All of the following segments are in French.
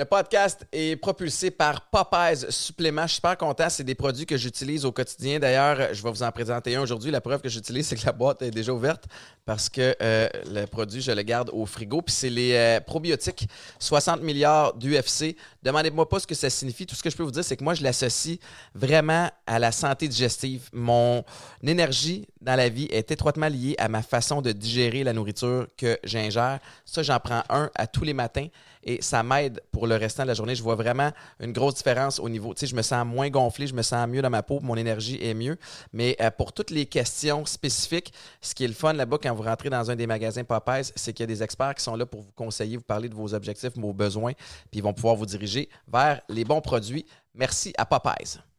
Le podcast est propulsé par Popeyes Supplément. Je suis super content. C'est des produits que j'utilise au quotidien. D'ailleurs, je vais vous en présenter un aujourd'hui. La preuve que j'utilise, c'est que la boîte est déjà ouverte parce que euh, le produit, je le garde au frigo. Puis c'est les euh, probiotiques 60 milliards d'UFC. Demandez-moi pas ce que ça signifie. Tout ce que je peux vous dire, c'est que moi, je l'associe vraiment à la santé digestive. Mon énergie dans la vie est étroitement liée à ma façon de digérer la nourriture que j'ingère. Ça, j'en prends un à tous les matins et ça m'aide pour le restant de la journée. Je vois vraiment une grosse différence au niveau, tu sais, je me sens moins gonflé, je me sens mieux dans ma peau, mon énergie est mieux. Mais euh, pour toutes les questions spécifiques, ce qui est le fun là-bas quand vous rentrez dans un des magasins Popeyes, c'est qu'il y a des experts qui sont là pour vous conseiller, vous parler de vos objectifs, vos besoins, puis ils vont pouvoir vous diriger vers les bons produits. Merci à Popeyes.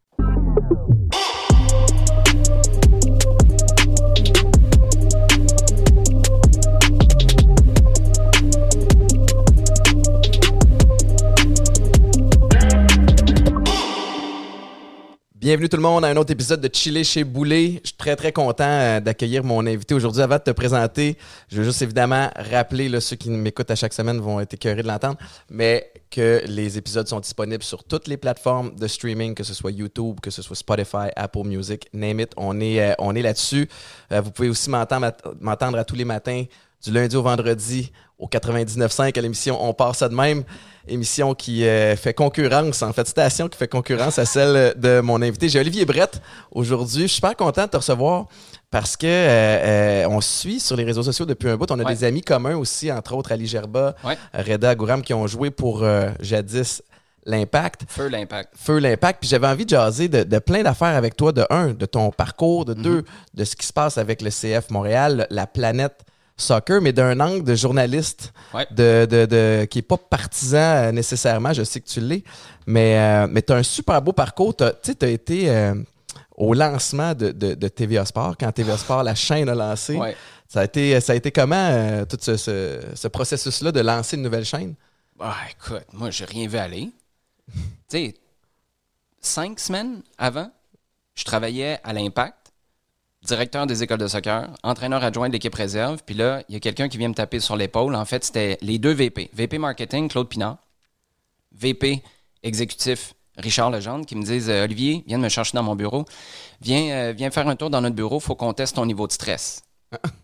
Bienvenue tout le monde à un autre épisode de Chiller chez Boulet. Je suis très très content euh, d'accueillir mon invité aujourd'hui. Avant de te présenter, je veux juste évidemment rappeler, là, ceux qui m'écoutent à chaque semaine vont être écœurés de l'entendre, mais que les épisodes sont disponibles sur toutes les plateformes de streaming, que ce soit YouTube, que ce soit Spotify, Apple Music, name it. On est, euh, on est là-dessus. Euh, vous pouvez aussi m'entendre m'entendre à tous les matins du lundi au vendredi au 99.5 à l'émission On part ça de même émission qui euh, fait concurrence, en fait, station qui fait concurrence à celle de mon invité. J'ai Olivier Brett aujourd'hui. Je suis super content de te recevoir parce que euh, euh, on suit sur les réseaux sociaux depuis un bout. On a des amis communs aussi, entre autres Ali Gerba, Reda Gouram, qui ont joué pour jadis l'impact. Feu l'impact. Feu l'impact. Puis j'avais envie de jaser de, plein d'affaires avec toi. De un, de ton parcours. De deux, mhm. de ce qui se passe avec le CF Montréal, la planète soccer, mais d'un angle de journaliste, de, de, qui n'est pas partisan euh, nécessairement. Je sais que tu l'es, mais, euh, mais tu as un super beau parcours. Tu as, été euh, au lancement de, de, TVA Sport, quand TVA Sport, la chaîne a lancé. Ça, a été, ça a été comment, tout ce, ce, processus-là de lancer une nouvelle chaîne? Ah, écoute, moi, j'ai rien vu aller. tu sais, cinq semaines avant, je travaillais à l'Impact directeur des écoles de soccer, entraîneur adjoint de l'équipe réserve. Puis là, il y a quelqu'un qui vient me taper sur l'épaule. En fait, c'était les deux VP. VP marketing, Claude Pinard. VP exécutif, Richard Legendre, qui me disent euh, Olivier, viens de me chercher dans mon bureau. Viens, euh, viens faire un tour dans notre bureau. faut qu'on teste ton niveau de stress.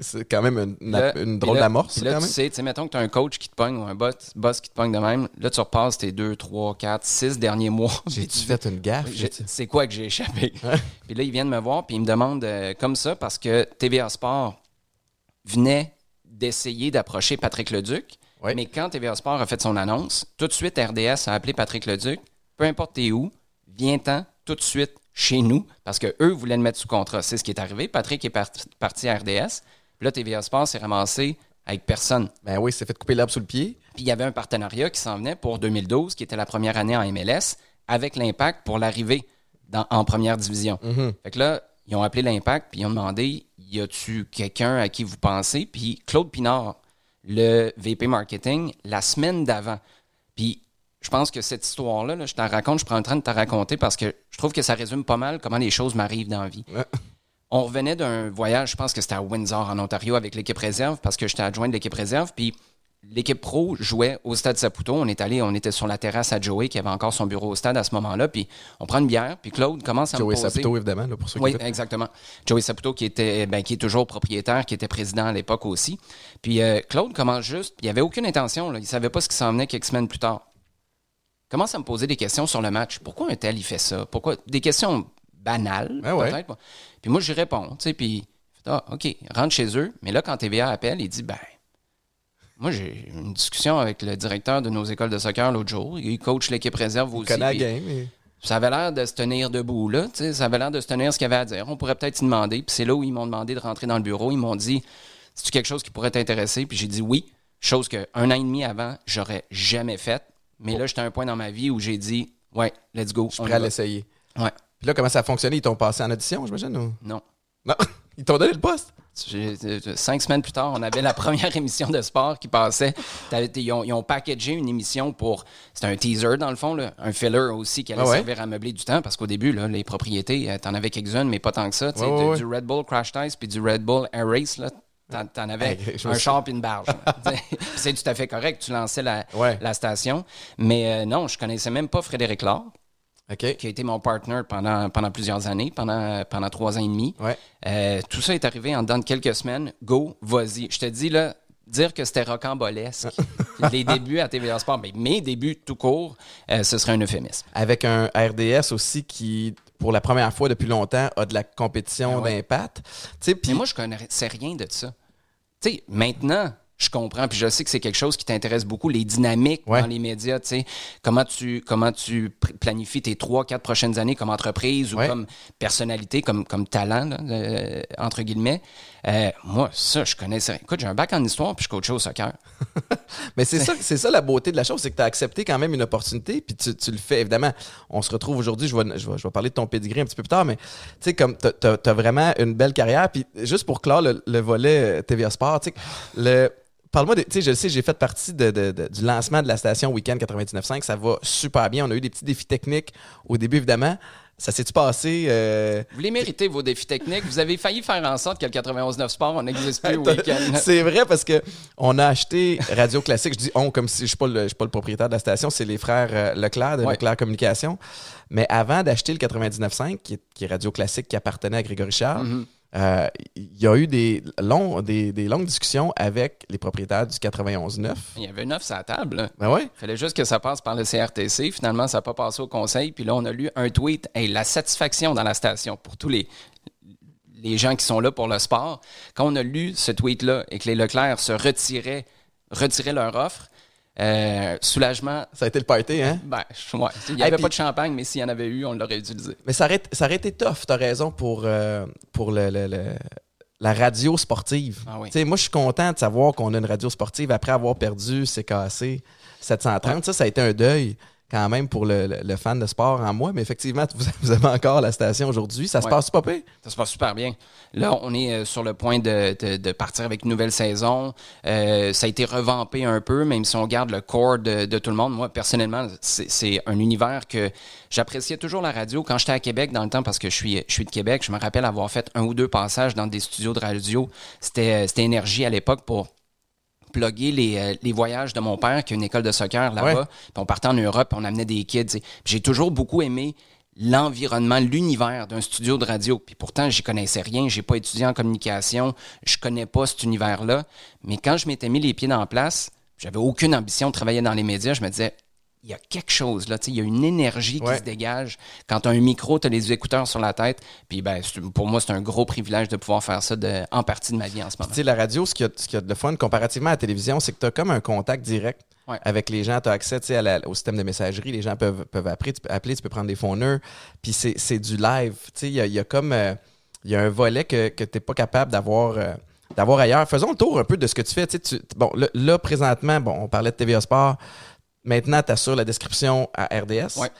C'est quand même une, drôle d'amorce. Là, tu sais, mettons que tu as un coach qui te pogne ou un boss, boss qui te pogne de même. Là, tu repasses tes deux, trois, quatre, six derniers mois. J'ai-tu fait une gaffe? C'est quoi que j'ai échappé? puis là, ils viennent me voir, puis ils me demandent euh, comme ça parce que TVA Sport venait d'essayer d'approcher Patrick Leduc. Mais quand TVA Sport a fait son annonce, tout de suite, RDS a appelé Patrick Leduc. Peu importe t'es où, viens-t'en tout de suite chez nous parce qu'eux voulaient le mettre sous contrat. C'est ce qui est arrivé. Patrick est parti à RDS. Puis là, TVA Sports s'est ramassé avec personne. Ben oui, c'est fait couper l'herbe sous le pied. Puis il y avait un partenariat qui s'en venait pour 2012, qui était la première année en MLS, avec l'Impact pour l'arrivée en première division. Mm-hmm. Fait que là, ils ont appelé l'Impact, puis ils ont demandé y a-tu quelqu'un à qui vous pensez? Puis Claude Pinard, le VP marketing, la semaine d'avant. Puis je pense que cette histoire-là, je t'en raconte, je prends le train de te raconter parce que je trouve que ça résume pas mal comment les choses m'arrivent dans la vie. On revenait d'un voyage, je pense que c'était à Windsor, en Ontario, avec l'équipe réserve, parce que j'étais adjoint de l'équipe réserve. Puis l'équipe pro jouait au stade Saputo. On est allé, on était sur la terrasse à Joey, qui avait encore son bureau au stade à ce moment-là. Puis on prend une bière, puis Claude commence à Joey me poser... Saputo, évidemment, pour ceux qui Oui, exactement. Joey Saputo, qui, était, ben, qui est toujours propriétaire, qui était président à l'époque aussi. Puis euh, Claude commence juste, il n'y avait aucune intention, là, il ne savait pas ce qui s'en venait quelques semaines plus tard commence à me poser des questions sur le match. Pourquoi un tel, il fait ça? Pourquoi? Des questions banales, ben peut-être. Puis moi, j'y réponds, tu sais, puis, ah, OK, rentre chez eux. Mais là, quand TVA appelle, il dit, ben, moi, j'ai une discussion avec le directeur de nos écoles de soccer l'autre jour. Il coach l'équipe réserve aussi. Ça avait l'air de se tenir debout, là. Ça avait l'air de se tenir ce qu'il avait à dire. On pourrait peut-être y demander. Puis c'est là où ils m'ont demandé de rentrer dans le bureau. Ils m'ont dit C'est-tu quelque chose qui pourrait t'intéresser? Puis j'ai dit oui. Chose qu'un an et demi avant, j'aurais jamais faite. Mais là, j'étais à un point dans ma vie où j'ai dit, ouais, let's go. Je suis prêt à l'essayer. Ouais. Puis là, comment ça a fonctionné? Ils t'ont passé en audition, j'imagine? Ou... Non. Non? Ils t'ont donné le poste? Cinq semaines plus tard, on avait la première émission de sport qui passait. Ils ont, ils ont, packagé une émission pour. C'était un teaser, dans le fond, là, un filler aussi qui allait ah servir à meubler du temps parce qu'au début, là, les propriétés, euh, t'en avais quelques-unes, mais pas tant que ça. du, Red Bull Crash Test puis du Red Bull Air Race, là, T'en, t'en avais Hey, un char puis une barge. C'est tout à fait correct. Tu lançais la, Ouais. la station. Mais euh, non, je connaissais même pas Frédéric Laure, qui a été mon partner pendant, pendant plusieurs années, pendant, pendant trois ans et demi. Ouais. Euh, tout ça est arrivé en dedans de quelques semaines. Go, vas-y. Je te dis, là, dire que c'était rocambolesque, les débuts à TVA Sport, mais mes débuts tout court, euh, ce serait un euphémisme. Avec un RDS aussi qui, pour la première fois depuis longtemps, a de la compétition Ah ouais. d'impact. Mais moi, je connaissais rien de ça. Maintenant, je comprends, puis je sais que c'est quelque chose qui t'intéresse beaucoup, les dynamiques Ouais. dans les médias, tu sais, comment tu, comment tu planifies tes trois, quatre prochaines années comme entreprise ou Ouais. comme personnalité, comme, comme talent, là, euh, entre guillemets. Euh, moi, ça, je connaissais. Écoute, j'ai un bac en histoire, puis je coachais au soccer. Mais c'est ça, c'est ça la beauté de la chose, c'est que tu as accepté quand même une opportunité, puis tu, le fais. Évidemment, on se retrouve aujourd'hui, je vais, je, vais, je vais parler de ton pedigree un petit peu plus tard, mais tu sais, comme tu as, vraiment une belle carrière, puis juste pour clore le, le volet euh, TVA Sport, tu sais, le. Parle-moi, tu sais, je le sais, j'ai fait partie du lancement de la station Weekend 99.5. Ça va super bien. On a eu des petits défis techniques au début, évidemment. Ça s'est-tu passé? euh, Vous les méritez, vos défis techniques? Vous avez failli faire en sorte que le 91.9 Sport, on n'existe plus au week-end. C'est vrai parce que on a acheté Radio Classique. Je dis on comme si je suis pas le, je suis pas le propriétaire de la station. C'est les frères euh, Leclerc de Ouais. Leclerc Communication. Mais avant d'acheter le 99.5, qui est, qui est Radio Classique qui appartenait à Grégory Charles, Mhm. Euh, il y a eu des, longs, des, des longues discussions avec les propriétaires du 91.9. Il y avait une offre sur la table. Ben ouais. Il fallait juste que ça passe par le CRTC. Finalement, ça n'a pas passé au conseil. Puis là, on a lu un tweet. Hey, la satisfaction dans la station pour tous les, les gens qui sont là pour le sport. Quand on a lu ce tweet-là et que les Leclerc se retiraient, retiraient leur offre, euh, soulagement. Ça a été le party, hein? Ben, ouais. Il n'y Hey, avait puis- pas de champagne, mais s'il y en avait eu, on l'aurait utilisé. Mais ça aurait, ça aurait été tough, t'as raison, pour, euh, pour le, le- le- la radio sportive. Ah oui. Tu sais, Moi, je suis content de savoir qu'on a une radio sportive après avoir perdu CKC 730. Ça, ça a été un deuil quand même pour le, le- le fan de sport en moi. Mais effectivement, vous, avez encore la station aujourd'hui. Ça se Ouais. passe pas pire? Ça se passe super bien. Là, on est euh, sur le point de, de- de partir avec une nouvelle saison. Euh, ça a été revampé un peu, même si on garde le corps de, de tout le monde. Moi, personnellement, c'est un univers que j'appréciais toujours la radio. Quand j'étais à Québec, dans le temps, parce que je suis, je suis de Québec, je me rappelle avoir fait un ou deux passages dans des studios de radio. C'était euh, c'était énergie à l'époque pour les, euh, les voyages de mon père, qui a une école de soccer là-bas. Ouais. Puis on partait en Europe, on amenait des kids. J'ai toujours beaucoup aimé l'environnement, l'univers d'un studio de radio. Puis pourtant, j'y connaissais rien, j'ai pas étudié en communication, je connais pas cet univers-là. Mais quand je m'étais mis les pieds dans la place, j'avais aucune ambition de travailler dans les médias. Je me disais, il y a quelque chose là, tu sais, il y a une énergie Ouais. qui se dégage. Quand tu as un micro, tu as les écouteurs sur la tête. Puis ben, pour moi, c'est un gros privilège de pouvoir faire ça de- en partie de ma vie en ce moment. Tu sais, la radio, ce qu'il y, a- ce qu'il y a de fun comparativement à la télévision, c'est que tu as comme un contact direct Ouais. avec les gens. Tu as accès à la- au système de messagerie. Les gens peuvent, peuvent appeler, tu peux, appeler, tu peux prendre des phoneurs. Puis c'est c'est du live. Tu sais, il y a, y a comme. euh, il y a un volet que, que tu n'es pas capable d'avoir. euh, d'avoir ailleurs. Faisons le tour un peu de ce que tu fais. Tu sais, tu- bon, là, là, présentement, bon, on parlait de TVA Sport. Maintenant, tu assures la description à RDS. Ouais.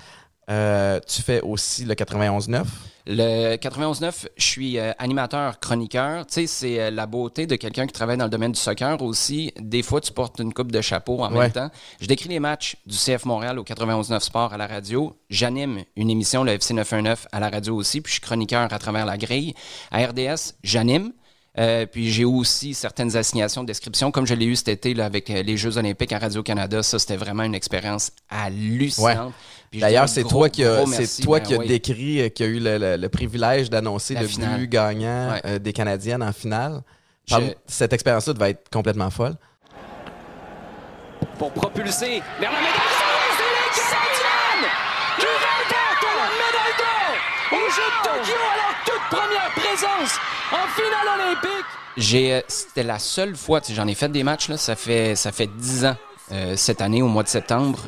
Euh, tu fais aussi le 91.9. Le 91.9, je suis euh, animateur, chroniqueur. Tu sais, c'est euh, la beauté de quelqu'un qui travaille dans le domaine du soccer aussi. Des fois, tu portes une coupe de chapeau en Ouais. même temps. Je décris les matchs du CF Montréal au 91.9 Sport à la radio. J'anime une émission, le FC 919, à la radio aussi. Puis je suis chroniqueur à travers la grille. À RDS, j'anime. Euh, puis j'ai aussi certaines assignations de description, comme je l'ai eu cet été là, avec euh, les Jeux olympiques à Radio-Canada. Ça, c'était vraiment une expérience hallucinante. D'ailleurs, c'est toi qui a, merci. toi Ben qui a oui. décrit, euh, qui a eu le, le- le privilège d'annoncer le finale. but gagnant Ouais. euh, des Canadiennes en finale. Je- Cette expérience-là devait être complètement folle. pour propulser vers la médaille d'or. C'est les Canadiennes qui remportent la médaille d'or aux Jeux de Tokyo à leur toute première présence en finale olympique. J'ai, euh, c'était la seule fois, j'en ai fait des matchs, là, ça fait, ça fait 10 ans, euh, cette année, au mois de septembre,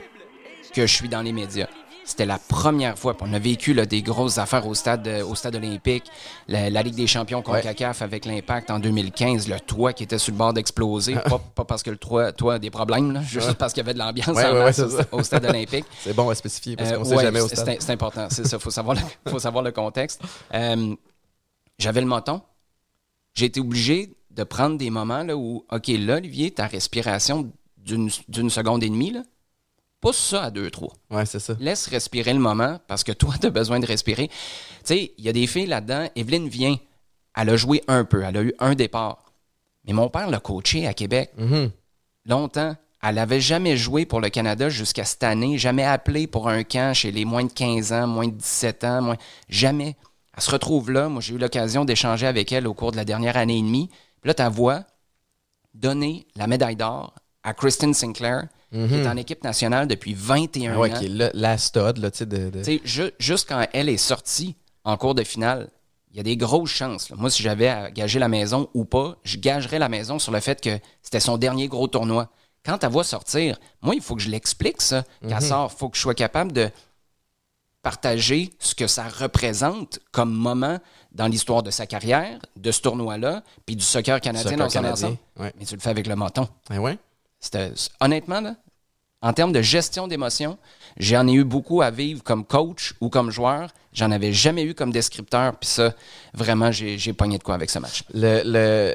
que je suis dans les médias. C'était la première fois. On a vécu là, des grosses affaires au stade, euh, au stade olympique, la, la Ligue des champions contre Ouais. CACAF avec l'impact en 2015, le toit qui était sur le bord d'exploser. pas, pas parce que le toit, toit a des problèmes, là, juste parce qu'il y avait de l'ambiance Ouais, en ouais, masse ouais, au, stade olympique. C'est bon à spécifier parce Euh, qu'on sait ouais, jamais au c'est- stade. C'est important, c'est ça. Faut savoir le, faut savoir le contexte. Euh, J'avais le menton. J'ai été obligé de prendre des moments là, où, OK, là, Olivier, ta respiration d'une seconde et demie, là, pousse ça à deux, trois. Ouais, c'est ça. Laisse respirer le moment parce que toi, tu as besoin de respirer. Tu sais, il y a des filles là-dedans. Evelyne vient. Elle a joué un peu. Elle a eu un départ. Mais mon père l'a coaché à Québec Mhm. longtemps. Elle n'avait jamais joué pour le Canada jusqu'à cette année, jamais appelé pour un camp chez les moins de 15 ans, moins de 17 ans, moins... jamais. Elle se retrouve là. Moi, j'ai eu l'occasion d'échanger avec elle au cours de la dernière année et demie. Puis là, ta voix donner la médaille d'or à Kristen Sinclair, qui est en équipe nationale depuis 21 Mhm. Ouais, ans. qui est la stud, là, tu sais, de. de- Tu sais, ju- juste quand elle est sortie en cours de finale, il y a des grosses chances. là. Moi, si j'avais à gager la maison ou pas, je gagerais la maison sur le fait que c'était son dernier gros tournoi. Quand elle va sortir, moi, il faut que je l'explique, ça. Qu'elle sort, il faut que je sois capable de partager ce que ça représente comme moment dans l'histoire de sa carrière, de ce tournoi-là, puis du soccer canadien Soccer dans son canadien, ensemble. ouais. Mais tu le fais avec le menton. Ah ouais? Honnêtement, là, en termes de gestion d'émotions, j'en ai eu beaucoup à vivre comme coach ou comme joueur. J'en avais jamais eu comme descripteur. Puis ça, vraiment, j'ai j'ai pogné de quoi avec ce match. Le, le-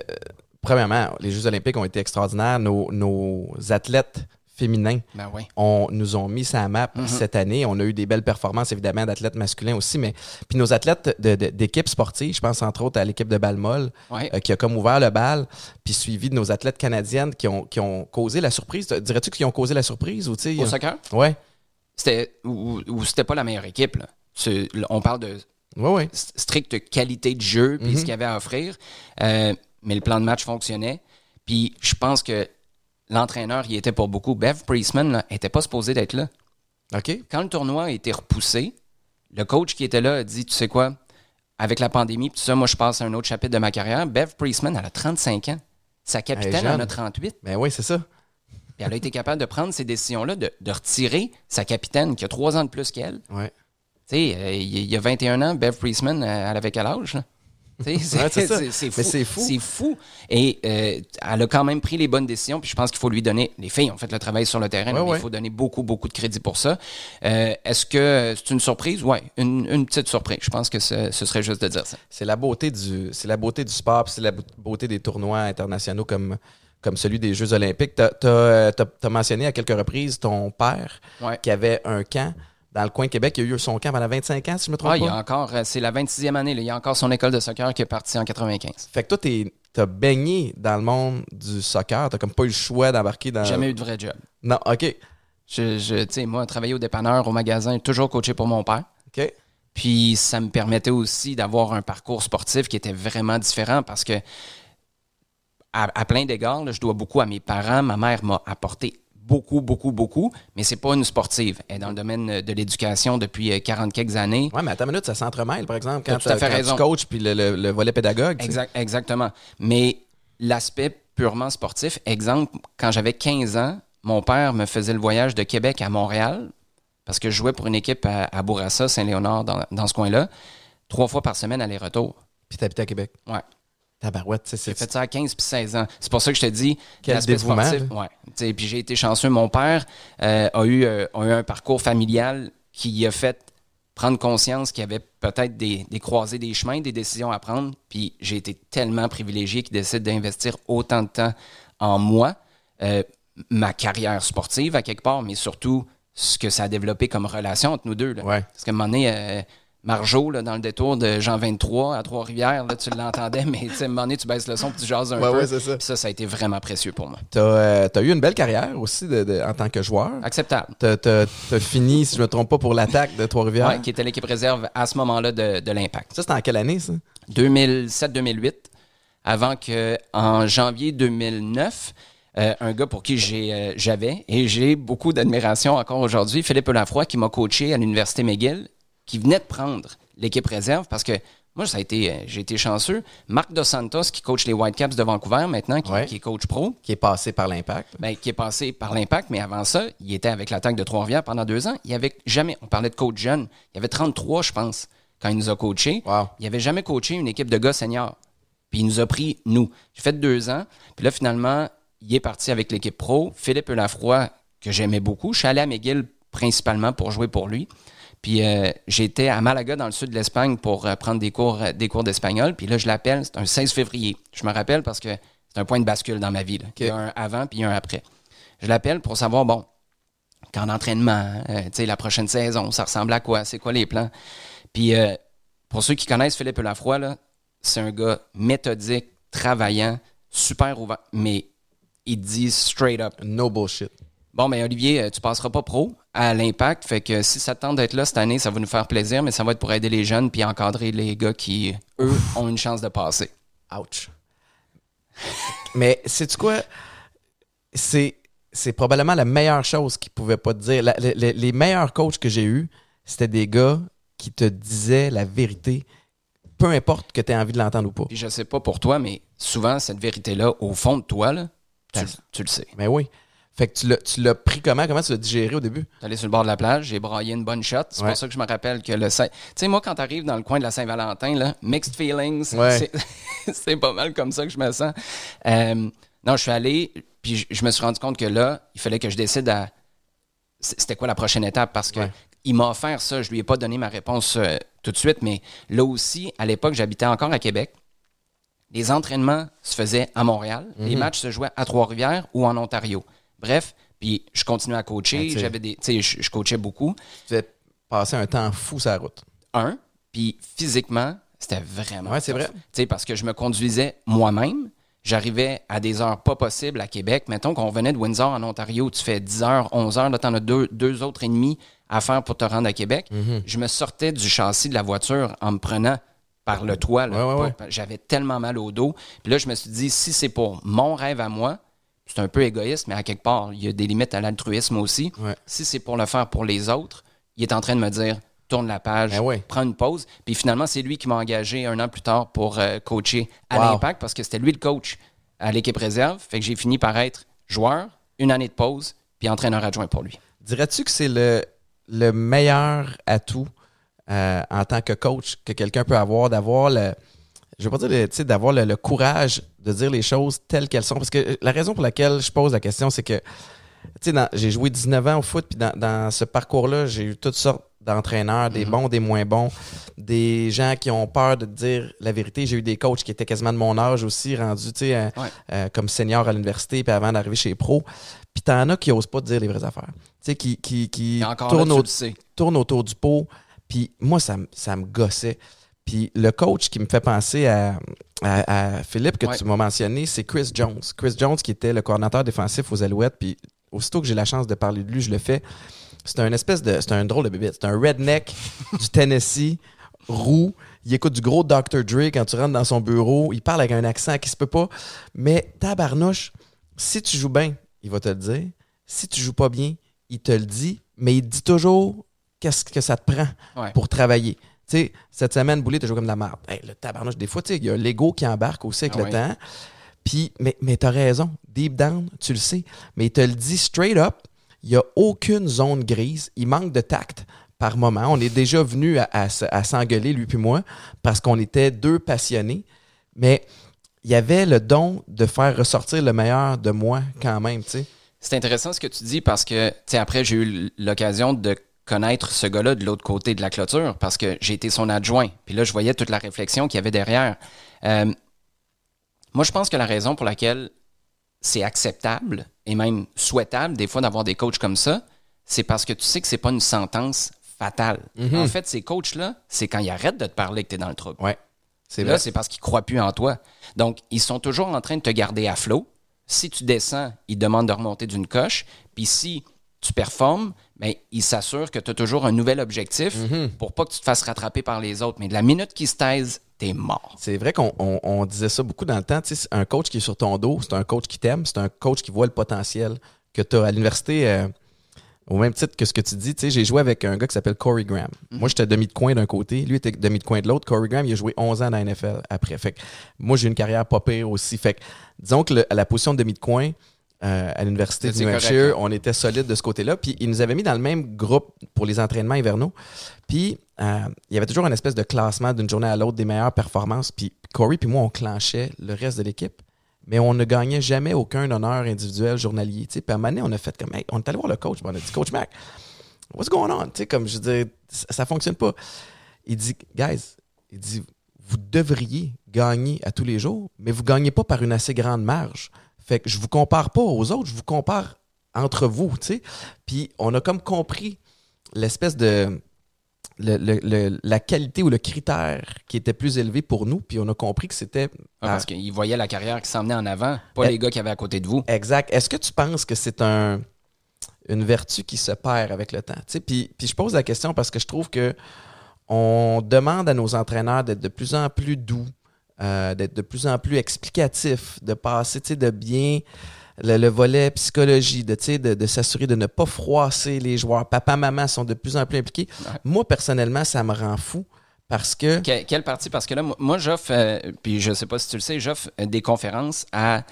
premièrement, les Jeux Olympiques ont été extraordinaires. Nos, nos athlètes féminins Ben oui. on, nous ont mis sa map Mhm. cette année. On a eu des belles performances, évidemment, d'athlètes masculins aussi, mais puis nos athlètes d'équipes sportives, je pense entre autres à l'équipe de Balmol, Ouais. euh, qui a comme ouvert le bal, puis suivi de nos athlètes canadiennes qui ont, qui ont causé la surprise. Dirais-tu qu'ils ont causé la surprise ou? Au soccer, Ouais, c'était ou, ou c'était pas la meilleure équipe. là. On parle de ouais, ouais. st- stricte qualité de jeu puis ce qu'il y avait à offrir. Euh, mais le plan de match fonctionnait. Puis je pense que l'entraîneur y était pour beaucoup. Bev Priestman là, était pas supposé d'être là. OK. quand le tournoi a été repoussé, le coach qui était là a dit, tu sais quoi, avec la pandémie, tout ça, moi, je passe à un autre chapitre de ma carrière. Bev Priestman, elle a 35 ans. Sa capitaine en a 38. Ben oui, c'est ça. Puis elle a été capable de prendre ces décisions-là, de, de retirer sa capitaine qui a trois ans de plus qu'elle. Ouais. Tu sais, euh, il y a 21 ans, Bev Priestman, elle avait quel âge? là? C'est fou. C'est fou. C'est fou. Et euh, elle a quand même pris les bonnes décisions. Puis je pense qu'il faut lui donner. Les filles ont fait le travail sur le terrain. Ouais, mais ouais. Il faut donner beaucoup, beaucoup de crédit pour ça. Euh, Est-ce que c'est une surprise? Oui, une, une petite surprise. Je pense que ce, ce serait juste de dire ça. C'est la beauté du, c'est la beauté du sport, c'est la beau- beauté des tournois internationaux comme, comme celui des Jeux Olympiques. Tu as, mentionné à quelques reprises ton père Ouais. qui avait un camp dans le coin de Québec. Il a eu son camp pendant 25 ans, si je me trompe Ah, il y a encore, euh, c'est la 26e année. là. Il y a encore son école de soccer qui est partie en 95. Fait que toi, t'es- t'as baigné dans le monde du soccer. T'as comme pas eu le choix d'embarquer dans. Jamais eu de vrai job. Non, OK. Je, je- tu sais, moi, travailler au dépanneur, au magasin, toujours coaché pour mon père. OK. Puis ça me permettait aussi d'avoir un parcours sportif qui était vraiment différent parce que, à, à plein d'égards, je dois beaucoup à mes parents. Ma mère m'a apporté beaucoup, beaucoup, beaucoup, mais c'est pas une sportive. Elle est dans le domaine de l'éducation depuis euh, 40 quelques années. Ouais, mais à ta minute, ça s'entremêle, par exemple, quand, fait quand raison. tu coaches puis le, le- le volet pédagogue. tu sais. Exactement. Mais l'aspect purement sportif, exemple, quand j'avais 15 ans, mon père me faisait le voyage de Québec à Montréal parce que je jouais pour une équipe à, à Bourassa, Saint-Léonard, dans, dans ce coin-là, trois fois par semaine aller-retour. Puis t'habitais à Québec. Ouais. Tabarouette, J'ai fait ça à 15 puis 16 ans. C'est pour ça que je te dis Quel dévouement, sportif. Ouais. Puis j'ai été chanceux. Mon père euh, a, eu, euh, a eu un parcours familial qui a fait prendre conscience qu'il y avait peut-être des, des croisées des chemins, des décisions à prendre. Puis j'ai été tellement privilégié qu'il décide d'investir autant de temps en moi, euh, ma carrière sportive à quelque part, mais surtout ce que ça a développé comme relation entre nous deux. là. Ouais. Parce qu'à un moment donné, euh, Marjo, là, dans le détour de Jean 23 à Trois-Rivières, là, tu l'entendais, mais tu sais, à un moment donné, tu baisses le son puis tu jases un Ouais, peu. ouais, c'est ça. Puis ça, ça a été vraiment précieux pour moi. T'as euh, t'as eu une belle carrière aussi de- de- en tant que joueur. Acceptable. T'as t'as- t'as fini, si je me trompe pas, pour l'attaque de Trois-Rivières. Ouais, qui était l'équipe réserve à ce moment-là de, de l'Impact. Ça, c'était en quelle année, ça? 2007-2008, avant que en janvier 2009, euh, un gars pour qui euh, j'avais et j'ai beaucoup d'admiration encore aujourd'hui, Philippe Lafroy, qui m'a coaché à l'Université McGill, qui venait de prendre l'équipe réserve parce que moi, ça a été, euh, j'ai été chanceux. Marc Dos Santos, qui coach les Whitecaps de Vancouver maintenant, qui, Ouais. qui est coach pro, Qui est passé par l'impact. ben, qui est passé par l'impact, mais avant ça, il était avec l'attaque de Trois-Rivières pendant deux ans. Il avait jamais, on parlait de coach jeune, il y avait 33, je pense, quand il nous a coachés. Wow. Il avait jamais coaché une équipe de gars seniors. Puis il nous a pris, nous. J'ai fait deux ans. Puis là, finalement, il est parti avec l'équipe pro. Philippe Lafroy, que j'aimais beaucoup. Je suis allé à McGill principalement pour jouer pour lui. Puis euh, j'étais à Malaga, dans le sud de l'Espagne, pour euh, prendre des cours, euh, des cours d'espagnol. Puis là, je l'appelle, c'est un 16 février. Je me rappelle parce que c'est un point de bascule dans ma vie. là. Il y a un avant, puis il y a un après. Je l'appelle pour savoir, bon, qu'en entraînement, euh, tu sais, la prochaine saison, ça ressemble à quoi? C'est quoi les plans? Puis euh, pour ceux qui connaissent Philippe Lafroy, là, c'est un gars méthodique, travaillant, super ouvert. Mais il dit straight up. No bullshit. Bon, mais Olivier, euh, tu passeras pas pro à l'impact. Fait que si ça te tente d'être là cette année, ça va nous faire plaisir, mais ça va être pour aider les jeunes puis encadrer les gars qui, eux, ont une chance de passer. Ouch. Mais sais-tu quoi? C'est, c'est probablement la meilleure chose qu'ils pouvaient pas te dire. La- les- les, les meilleurs coachs que j'ai eus, c'était des gars qui te disaient la vérité, peu importe que tu aies envie de l'entendre ou pas. Puis je sais pas pour toi, mais souvent, cette vérité-là, au fond de toi, là, tu, tu le sais. Mais oui. Fait que tu l'as, tu l'as pris comment? Comment tu l'as digéré au début? Allé sur le bord de la plage, j'ai braillé une bonne shot. C'est Ouais. pour ça que je me rappelle que le Saint... Tu sais, moi, quand t'arrives dans le coin de la Saint-Valentin, là, mixed feelings, Ouais. c'est- c'est pas mal comme ça que je me sens. Euh, non, je suis allé, puis je, je me suis rendu compte que là, il fallait que je décide à... C'était quoi la prochaine étape? Parce que Ouais. il m'a offert ça. Je lui ai pas donné ma réponse euh, tout de suite, mais là aussi, à l'époque, j'habitais encore à Québec. Les entraînements se faisaient à Montréal. Mhm. Les matchs se jouaient à Trois-Rivières ou en Ontario. Bref, puis je continuais à coacher. Ah. J'avais des, je, je coachais beaucoup. Tu devais passer un temps fou sur la route. Un, puis physiquement, c'était vraiment. Ouais, c'est vrai. Tu sais, parce que je me conduisais moi-même. J'arrivais à des heures pas possibles à Québec. Mettons qu'on venait de Windsor en Ontario, tu fais 10 heures, 11 heures, là, t'en as deux, deux autres et demi à faire pour te rendre à Québec. Mm-hmm. Je me sortais du châssis de la voiture en me prenant par le toit. Ouais, ouais, J'avais tellement mal au dos. Puis là, je me suis dit, si c'est pour mon rêve à moi, c'est un peu égoïste, mais à quelque part, il y a des limites à l'altruisme aussi. Ouais. Si c'est pour le faire pour les autres, il est en train de me dire, tourne la page, Ben prends une pause. Puis finalement, c'est lui qui m'a engagé un an plus tard pour euh, coacher à Wow. l'Impact parce que c'était lui le coach à l'équipe réserve. Fait que j'ai fini par être joueur, une année de pause, puis entraîneur adjoint pour lui. Dirais-tu que c'est le, le meilleur atout euh, en tant que coach que quelqu'un peut avoir, d'avoir le. Je veux pas dire, le- tu sais, d'avoir le, le courage de dire les choses telles qu'elles sont. Parce que euh, la raison pour laquelle je pose la question, c'est que, tu sais, dans- j'ai joué 19 ans au foot, puis dans, dans ce parcours-là, j'ai eu toutes sortes d'entraîneurs, des bons, des moins bons, des gens qui ont peur de dire la vérité. J'ai eu des coachs qui étaient quasiment de mon âge aussi, rendus, tu sais, euh, Ouais. euh, comme senior à l'université, puis avant d'arriver chez pro. Puis t'en as qui osent pas dire les vraies affaires. Tu sais, qui, qui, qui tournent, au- autour du pot. Puis moi, ça, ça me gossait. Puis le coach qui me fait penser à, à- à Philippe, que Ouais. tu m'as mentionné, c'est Chris Jones. Chris Jones, qui était le coordinateur défensif aux Alouettes. Puis aussitôt que j'ai la chance de parler de lui, je le fais. C'est un espèce de. C'est un drôle de bébé. C'est un redneck du Tennessee, roux. Il écoute du gros Dr. Dre quand tu rentres dans son bureau. Il parle avec un accent qui se peut pas. Mais tabarnouche, si tu joues bien, il va te le dire. Si tu joues pas bien, il te le dit. Mais il te dit toujours qu'est-ce que ça te prend Ouais. pour travailler. Tu sais, cette semaine, Boulet, t'as joué comme de la merde. Hey, le tabarnouche, des fois, tu sais, il y a l'ego qui embarque aussi avec Ah le temps. Puis, mais, mais t'as raison. Deep down, tu le sais. Mais il te le dit straight up. Il n'y a aucune zone grise. Il manque de tact par moment. On est déjà venu à, à s'engueuler, lui puis moi, parce qu'on était deux passionnés. Mais il y avait le don de faire ressortir le meilleur de moi quand même, tu sais. C'est intéressant ce que tu dis parce que, tu sais, après, j'ai eu l'occasion de connaître ce gars-là de l'autre côté de la clôture parce que j'ai été son adjoint. Puis là, je voyais toute la réflexion qu'il y avait derrière. Euh, moi, je pense que la raison pour laquelle c'est acceptable et même souhaitable, des fois, d'avoir des coachs comme ça, c'est parce que tu sais que c'est pas une sentence fatale. En fait, ces coachs-là, c'est quand ils arrêtent de te parler que tu es dans le trouble. Ouais. C'est Là, c'est parce qu'ils croient plus en toi. Donc, ils sont toujours en train de te garder à flot. Si tu descends, ils demandent de remonter d'une coche. Puis si tu performes, ben, ils s'assurent que tu as toujours un nouvel objectif pour pas que tu te fasses rattraper par les autres. Mais de la minute qu'ils se taisent, t'es mort. C'est vrai qu'on on- on disait ça beaucoup dans le temps. Tu sais, c'est un coach qui est sur ton dos, c'est un coach qui t'aime, c'est un coach qui voit le potentiel que tu as à l'université. euh, au même titre que ce que tu dis, j'ai joué avec un gars qui s'appelle Corey Graham. Moi, j'étais demi de coin d'un côté, lui était demi de coin de l'autre. Corey Graham, il a joué 11 ans dans la NFL après. Fait que moi, j'ai une carrière pas pire aussi. Fait que disons que le- à la position de demi de coin, euh, à l'université de New Hampshire, hein. on était solide de ce côté-là. Puis ils nous avaient mis dans le même groupe pour les entraînements hivernaux. Puis euh, il y avait toujours une espèce de classement d'une journée à l'autre des meilleures performances. Puis Corey puis moi, on clenchait le reste de l'équipe. Mais on ne gagnait jamais aucun honneur individuel journalier. tu sais. Puis à un moment donné, on a fait comme, hey, on est allé voir le coach. puis on a dit, Coach Mac, what's going on? Tu sais, comme je dis, ça, ça fonctionne pas. Il dit, guys, il dit, vous devriez gagner à tous les jours, mais vous gagnez pas par une assez grande marge. Fait que je vous compare pas aux autres, je vous compare entre vous, tu sais. Puis on a comme compris l'espèce de le- le- le- la qualité ou le critère qui était plus élevé pour nous, puis on a compris que c'était Ah, parce qu'ils voyaient la carrière qui s'emmenait en avant, pas Eh. les gars qui avaient à côté de vous. Exact. Est-ce que tu penses que c'est un, une vertu qui se perd avec le temps? Tu sais, Puis, puis je pose la question parce que je trouve que on demande à nos entraîneurs d'être de plus en plus doux, euh, d'être de plus en plus explicatifs, de passer tu sais, de bien le, le volet psychologie, de, tu sais, de, de s'assurer de ne pas froisser les joueurs. Papa, maman sont de plus en plus impliqués. Moi, personnellement, ça me rend fou parce que... Que- quelle partie? Parce que là, moi- j'offre, euh, puis je sais pas si tu le sais, j'offre euh, des conférences à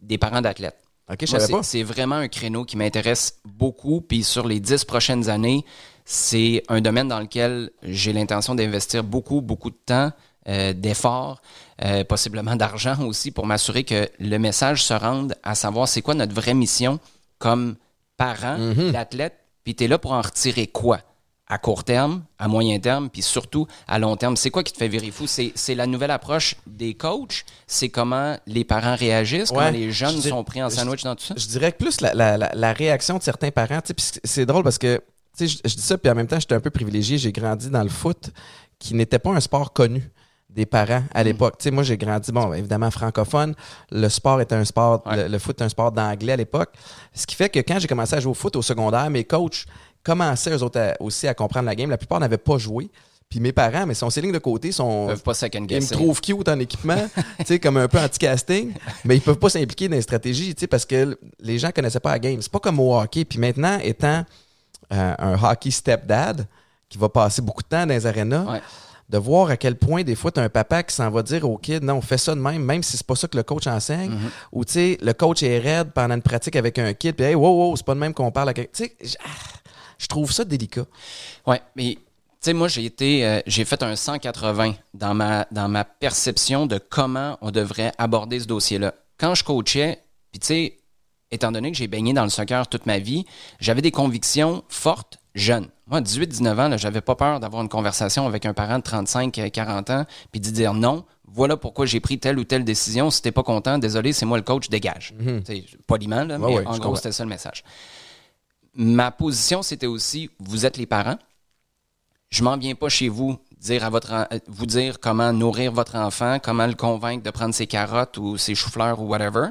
des parents d'athlètes. OK, je Moi, savais c'est- pas. C'est vraiment un créneau qui m'intéresse beaucoup. Puis sur les dix prochaines années, c'est un domaine dans lequel j'ai l'intention d'investir beaucoup, beaucoup de temps, euh, d'efforts, euh, possiblement d'argent aussi pour m'assurer que le message se rende à savoir c'est quoi notre vraie mission comme parent Mhm. d'athlète. Puis tu es là pour en retirer quoi? À court terme, à moyen terme, puis surtout à long terme. C'est quoi qui te fait virer fou? C'est la nouvelle approche des coachs? C'est comment les parents réagissent? Ouais. Comment les jeunes Je sont pris en je- sandwich dans tout ça? Je dirais que plus la, la- la- la réaction de certains parents. C'est drôle parce que je, je dis ça, puis en même temps, j'étais un peu privilégié. J'ai grandi dans le foot qui n'était pas un sport connu des parents à l'époque. Tu sais, moi, j'ai grandi, bon, évidemment, francophone. Le sport était un sport, Ouais. le, le foot était un sport d'anglais à l'époque. Ce qui fait que quand j'ai commencé à jouer au foot au secondaire, mes coachs commençaient eux autres à- aussi à comprendre la game. La plupart n'avaient pas joué. Puis mes parents, mais sont ces lignes de côté, sont, Ils peuvent pas second ils me trouvent cute en équipement, tu sais, comme un peu anti-casting, mais ils peuvent pas s'impliquer dans les stratégies, tu sais, parce que les gens connaissaient pas la game. C'est pas comme au hockey. Puis maintenant, étant euh, un hockey stepdad qui va passer beaucoup de temps dans les arénas, Ouais. De voir à quel point des fois tu as un papa qui s'en va dire au kid non, fais ça de même, même si c'est pas ça que le coach enseigne, Mm-hmm. ou tu sais, le coach est raide pendant une pratique avec un kid, puis hey, wow, wow, c'est pas de même qu'on parle à quelqu'un. Tu sais, ah, je trouve ça délicat. Ouais, mais tu sais, moi, j'ai été, euh, j'ai fait un 180 dans ma, dans ma perception de comment on devrait aborder ce dossier-là. Quand je coachais, puis tu sais, étant donné que j'ai baigné dans le soccer toute ma vie, j'avais des convictions fortes jeune. Moi, à 18-19 ans, j'avais pas peur d'avoir une conversation avec un parent de 35-40 ans, puis de dire non, voilà pourquoi j'ai pris telle ou telle décision. Si t'es pas content, désolé, c'est moi le coach, dégage. Tu sais, Poliment, là, Ouais, mais ouais, en gros, c'était ça le message. Ma position, c'était aussi, vous êtes les parents, je m'en viens pas chez vous dire à votre euh, vous dire comment nourrir votre enfant, comment le convaincre de prendre ses carottes ou ses choux-fleurs ou whatever.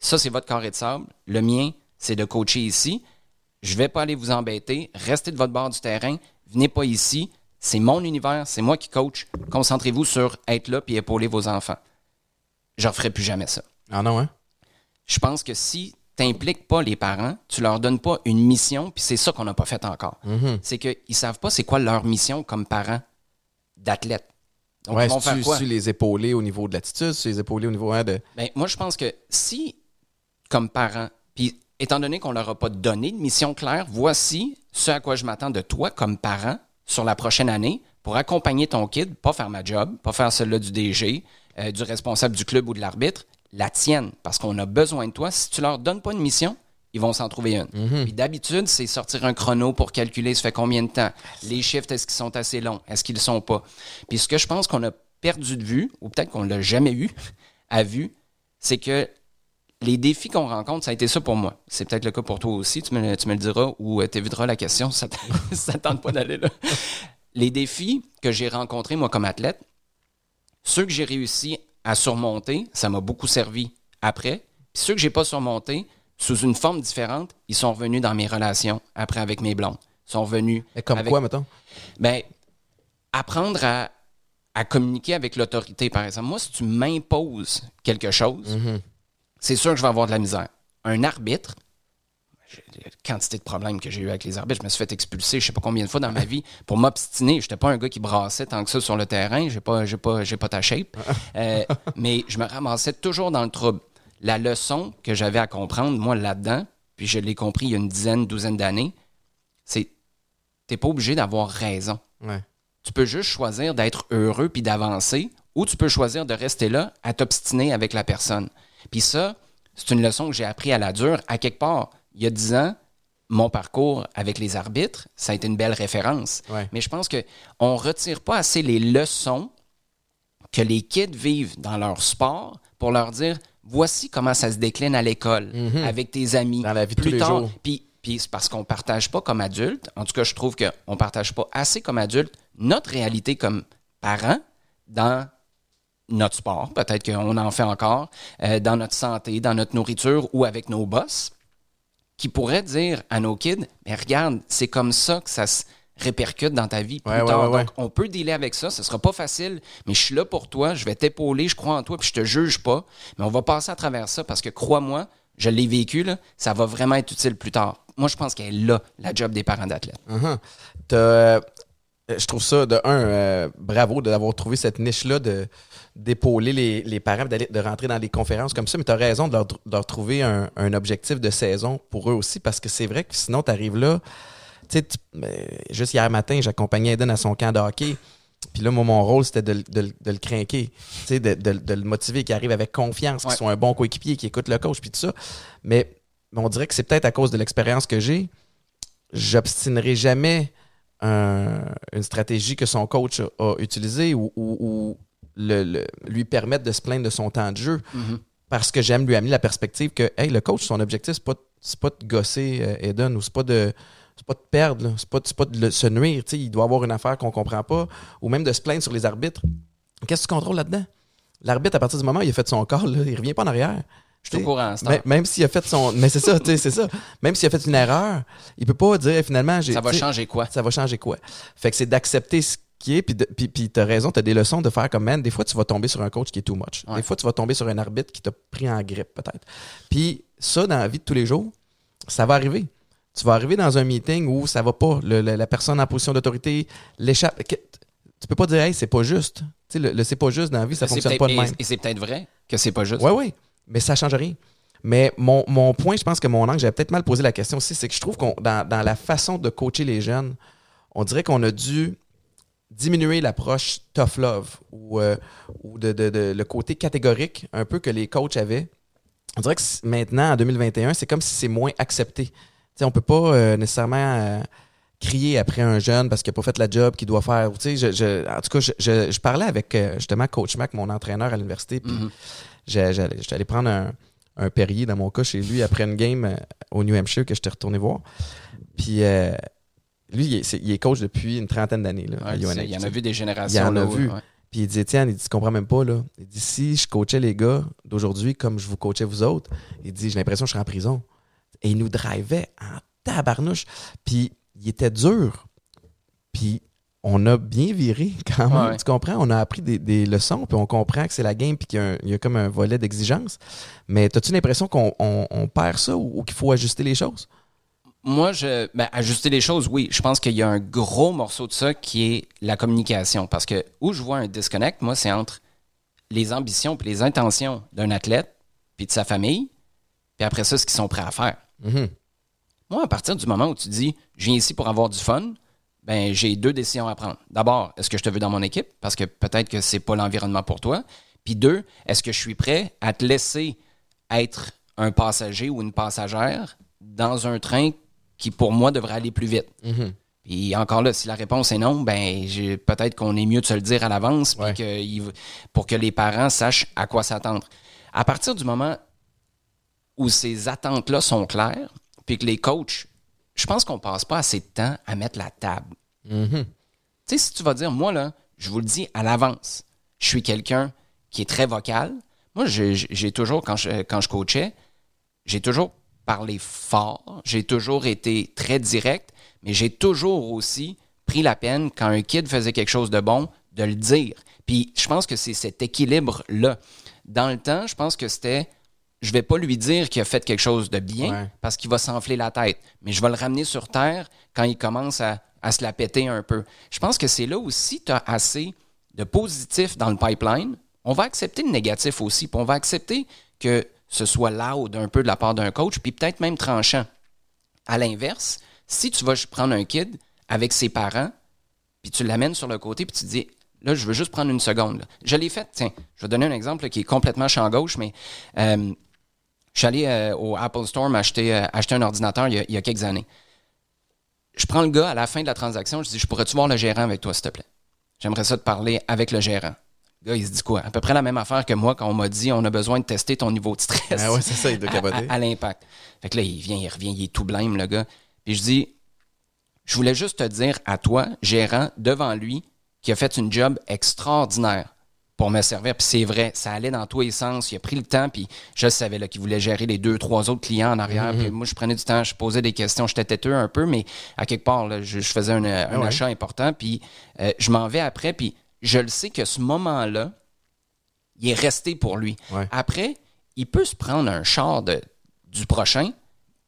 Ça, c'est votre carré de sable. Le mien, c'est de coacher ici. Je vais pas aller vous embêter. Restez de votre bord du terrain. Venez pas ici. C'est mon univers. C'est moi qui coach. Concentrez-vous sur être là puis épauler vos enfants. Je referai plus jamais ça. Ah non, hein? Je pense que si t'impliques pas les parents, tu leur donnes pas une mission, puis c'est ça qu'on n'a pas fait encore. C'est qu'ils savent pas c'est quoi leur mission comme parents d'athlètes. Donc, ouais, ils vont faire tu, quoi? les épauler au niveau de l'attitude, si les épauler au niveau hein, de. Ben, moi, je pense que si, comme parent, puis étant donné qu'on leur a pas donné de mission claire, voici ce à quoi je m'attends de toi comme parent sur la prochaine année pour accompagner ton kid, pas faire ma job, pas faire celle-là du DG, euh, du responsable du club ou de l'arbitre, la tienne, parce qu'on a besoin de toi. Si tu leur donnes pas une mission, ils vont s'en trouver une. Puis d'habitude, c'est sortir un chrono pour calculer ça fait combien de temps? Les chiffres, est-ce qu'ils sont assez longs? Est-ce qu'ils le sont pas? Puis ce que je pense qu'on a perdu de vue, ou peut-être qu'on l'a jamais eu à vue, c'est que les défis qu'on rencontre, ça a été ça pour moi. C'est peut-être le cas pour toi aussi, tu me, le- tu me le diras ou tu éviteras la question ça ne tente pas d'aller là. Les défis que j'ai rencontrés, moi, comme athlète, ceux que j'ai réussi à surmonter, ça m'a beaucoup servi après. Puis ceux que j'ai pas surmontés, sous une forme différente, ils sont revenus dans mes relations après avec mes blondes. Ils sont revenus. Mais comme avec- quoi, mettons? ben, apprendre à, à communiquer avec l'autorité, par exemple. Moi, si tu m'imposes quelque chose, c'est sûr que je vais avoir de la misère. Un arbitre, la quantité de problèmes que j'ai eu avec les arbitres, je me suis fait expulser je sais pas combien de fois dans ma vie pour m'obstiner. Je n'étais pas un gars qui brassait tant que ça sur le terrain. J'ai pas, j'ai pas, j'ai pas ta shape. Euh, mais je me ramassais toujours dans le trouble. La leçon que j'avais à comprendre, moi, là-dedans, puis je l'ai compris il y a une dizaine, douzaine d'années, c'est t'es pas obligé d'avoir raison. Ouais. Tu peux juste choisir d'être heureux puis d'avancer, ou tu peux choisir de rester là à t'obstiner avec la personne. Puis ça, c'est une leçon que j'ai appris à la dure. À quelque part, il y a dix ans, mon parcours avec les arbitres, ça a été une belle référence. Ouais. Mais je pense que on retire pas assez les leçons que les kids vivent dans leur sport pour leur dire voici comment ça se décline à l'école avec tes amis Mhm. Dans la vie de plus tous les tard jours. puis Puis c'est parce qu'on partage pas comme adulte. En tout cas, je trouve qu'on partage pas assez comme adulte notre réalité comme parents dans notre sport, peut-être qu'on en fait encore, euh, dans notre santé, dans notre nourriture ou avec nos boss, qui pourraient dire à nos kids, mais regarde, c'est comme ça que ça se répercute dans ta vie plus Ouais, tard. ouais, ouais. Donc, on peut dealer avec ça. Ce sera pas facile, mais je suis là pour toi. Je vais t'épauler. Je crois en toi, puis je te juge pas. Mais on va passer à travers ça parce que crois-moi, je l'ai vécu, là, ça va vraiment être utile plus tard. Moi, je pense qu'elle est là, la job des parents d'athlètes. Uh-huh. Euh, je trouve ça, de un, euh, bravo d'avoir trouvé cette niche-là de d'épauler les, les parents, de rentrer dans des conférences comme ça, mais tu as raison de leur, de leur trouver un, un objectif de saison pour eux aussi, parce que c'est vrai que sinon, tu arrives là. Tu sais, euh, juste hier matin, j'accompagnais Eden à son camp de hockey. Puis là, moi, mon rôle, c'était de, le- de de le craquer, tu sais, de, de- de le motiver, qu'il arrive avec confiance, qu'il Ouais. soit un bon coéquipier, qu'il écoute le coach, puis tout ça. Mais, mais on dirait que c'est peut-être à cause de l'expérience que j'ai. J'obstinerai jamais un- une stratégie que son coach a, a utilisée ou, ou- ou le- le- lui permettre de se plaindre de son temps de jeu parce que j'aime lui amener la perspective que hey, le coach, son objectif, c'est pas, c'est pas de gosser euh, Eden ou c'est pas de c'est pas de perdre, c'est pas, c'est pas de le- se nuire. Il doit avoir une affaire qu'on comprend pas ou même de se plaindre sur les arbitres. Qu'est-ce que tu contrôles là-dedans? L'arbitre, à partir du moment où il a fait son call, là, il revient pas en arrière. Je suis au courant, c'est Même, même s'il a fait son. Mais c'est ça, tu sais, c'est ça. Même s'il a fait une erreur, il peut pas dire finalement. Ça va changer quoi? ça va changer quoi? Fait que c'est d'accepter ce qui est, puis, puis, puis t'as raison, t'as des leçons de faire comme, man, des fois, tu vas tomber sur un coach qui est too much. Ouais. Des fois, tu vas tomber sur un arbitre qui t'a pris en grippe, peut-être. Puis ça, dans la vie de tous les jours, ça va arriver. Tu vas arriver dans un meeting où ça va pas, le- le- la personne en position d'autorité l'échappe. Tu peux pas dire, hey, c'est pas juste. Tu sais, le, le c'est pas juste dans la vie, ça fonctionne pas de même. Et c'est peut-être vrai que c'est pas juste. Oui, oui, mais ça change rien. Mais mon, mon point, je pense que mon angle, j'avais peut-être mal posé la question aussi, c'est que je trouve qu'on dans, dans la façon de coacher les jeunes, on dirait qu'on a dû diminuer l'approche tough love ou, euh, ou de, de- de- le côté catégorique un peu que les coachs avaient. On dirait que maintenant, en 2021, c'est comme si c'est moins accepté. Tu sais, on peut pas euh, nécessairement euh, crier après un jeune parce qu'il n'a pas fait la job qu'il doit faire. Tu sais, je, je- en tout cas, je, je- parlais avec euh, justement Coach Mac, mon entraîneur à l'université, puis Mhm. j'allais j'étais allé prendre un, un Perrier dans mon cas chez lui après une game euh, au New Hampshire que j'étais retourné voir. Puis euh, lui, il est, c'est- il est coach depuis une trentaine d'années à UNH, il y en a vu des générations. Il y en a vu. Puis il dit, Étienne, il dit, tu comprends même pas, là. Il dit, si je coachais les gars d'aujourd'hui comme je vous coachais vous autres, il dit, j'ai l'impression que je serais en prison. Et il nous drivait en tabarnouche. Puis il était dur. Puis on a bien viré quand même. Ouais. Tu comprends? On a appris des, des leçons, puis on comprend que c'est la game, puis qu'il y a, y comme un volet d'exigence. Mais as-tu l'impression qu'on on- on perd ça ou, ou qu'il faut ajuster les choses? Moi, je, ben, ajuster les choses, oui. Je pense qu'il y a un gros morceau de ça qui est la communication. Parce que où je vois un disconnect, moi, c'est entre les ambitions et les intentions d'un athlète, puis de sa famille, puis après ça, ce qu'ils sont prêts à faire. Mhm. Moi, à partir du moment où tu dis, je viens ici pour avoir du fun, ben, j'ai deux décisions à prendre. D'abord, est-ce que je te veux dans mon équipe? Parce que peut-être que c'est pas l'environnement pour toi. Puis deux, est-ce que je suis prêt à te laisser être un passager ou une passagère dans un train qui, pour moi, devrait aller plus vite? Mhm. Puis encore là, si la réponse est non, ben peut-être qu'on est mieux de se le dire à l'avance Ouais. pour que les parents sachent à quoi s'attendre. À partir du moment où ces attentes-là sont claires, puis que les coachs, je pense qu'on passe pas assez de temps à mettre la table. Mhm. Tu sais, si tu vas dire, moi, là, je vous le dis à l'avance, je suis quelqu'un qui est très vocal. Moi, j'ai j'ai toujours, quand je, quand je coachais, j'ai toujours parlé fort, j'ai toujours été très direct, mais j'ai toujours aussi pris la peine, quand un kid faisait quelque chose de bon, de le dire. Puis je pense que c'est cet équilibre-là. Dans le temps, je pense que c'était, je vais pas lui dire qu'il a fait quelque chose de bien Ouais. parce qu'il va s'enfler la tête, mais je vais le ramener sur terre quand il commence à, à se la péter un peu. Je pense que c'est là aussi tu as assez de positif dans le pipeline. On va accepter le négatif aussi, puis on va accepter que ce soit loud un peu de la part d'un coach, puis peut-être même tranchant. À l'inverse, si tu vas prendre un kid avec ses parents, puis tu l'amènes sur le côté, puis tu te dis, là, je veux juste prendre une seconde. Je l'ai fait, tiens, je vais donner un exemple qui est complètement champ gauche, mais euh, je suis allé euh, au Apple Store m'acheter euh, acheter un ordinateur il y, a, il y a quelques années. Je prends le gars à la fin de la transaction, je dis, je pourrais-tu voir le gérant avec toi, s'il te plaît? J'aimerais ça te parler avec le gérant. Le gars, il se dit quoi? À peu près la même affaire que moi quand on m'a dit on a besoin de tester ton niveau de stress. Ah ouais, c'est ça, il doit à- capoter. À, à l'impact. Fait que là, il vient, il revient, il est tout blême, le gars. Puis je dis, je voulais juste te dire à toi, gérant, devant lui, qui a fait une job extraordinaire pour me servir. Puis c'est vrai, ça allait dans tous les sens. Il a pris le temps, puis je savais là, qu'il voulait gérer les deux, trois autres clients en arrière. Mhm. Puis moi, je prenais du temps, je posais des questions, j'étais têteux un peu, mais à quelque part, là, je, je faisais un, un Ah ouais. achat important, puis euh, je m'en vais après, puis je le sais que ce moment-là, il est resté pour lui. Ouais. Après, il peut se prendre un char de, du prochain,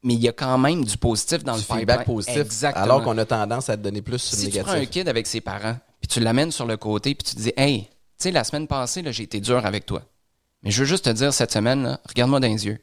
mais il y a quand même du positif dans Du le feedback pipeline. positif. Exactement. Alors qu'on a tendance à te donner plus sur si le tu prends un négatif. kid avec ses parents, puis tu l'amènes sur le côté, puis tu te dis, hey, tu sais, la semaine passée, là, j'ai été dur avec toi. Mais je veux juste te dire, cette semaine, regarde-moi dans les yeux.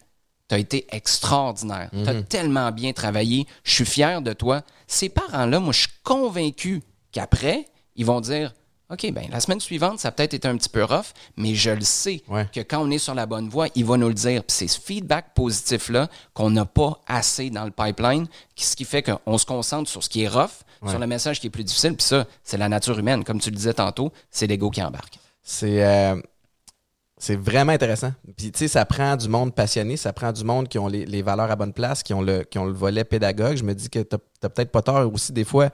Tu as été extraordinaire. Tu as tellement bien travaillé. Je suis fier de toi. Ces parents-là, moi, je suis convaincu qu'après, ils vont dire OK, ben la semaine suivante, ça a peut-être été un petit peu rough, mais je le sais Ouais. que quand on est sur la bonne voie, il va nous le dire. Puis c'est ce feedback positif-là qu'on n'a pas assez dans le pipeline, ce qui fait qu'on se concentre sur ce qui est rough, sur le message qui est plus difficile. Puis ça, c'est la nature humaine. Comme tu le disais tantôt, c'est l'ego qui embarque. C'est euh, c'est vraiment intéressant. Puis tu sais, ça prend du monde passionné, ça prend du monde qui ont les, les valeurs à bonne place, qui ont le, qui ont le volet pédagogue. Je me dis que t'as peut-être pas tort aussi des fois. À un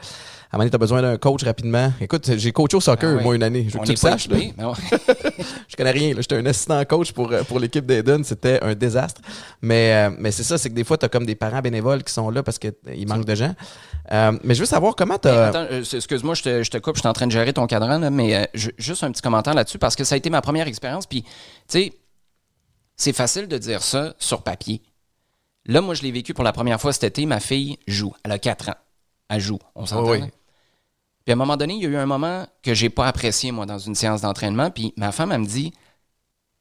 moment donné, t'as besoin d'un coach rapidement. Écoute, j'ai coaché au soccer, Ah ouais. moi, une année. Je veux On que tu le saches. là. Je connais rien. là. J'étais un assistant coach pour, euh, pour l'équipe d'Eden. C'était un désastre. Mais, euh, mais c'est ça, c'est que des fois, tu as comme des parents bénévoles qui sont là parce qu'il manque de gens. Euh, mais je veux savoir comment tu euh, excuse-moi, je te, je te coupe, je suis en train de gérer ton cadran, là, mais euh, je- juste un petit commentaire là-dessus parce que ça a été ma première expérience. Puis, tu sais, c'est facile de dire ça sur papier. Là, moi, je l'ai vécu pour la première fois cet été. Ma fille joue. Elle a 4 ans. Elle joue. On s'entend. Oui. Puis à un moment donné, il y a eu un moment que j'ai pas apprécié, moi, dans une séance d'entraînement. Puis ma femme, elle me dit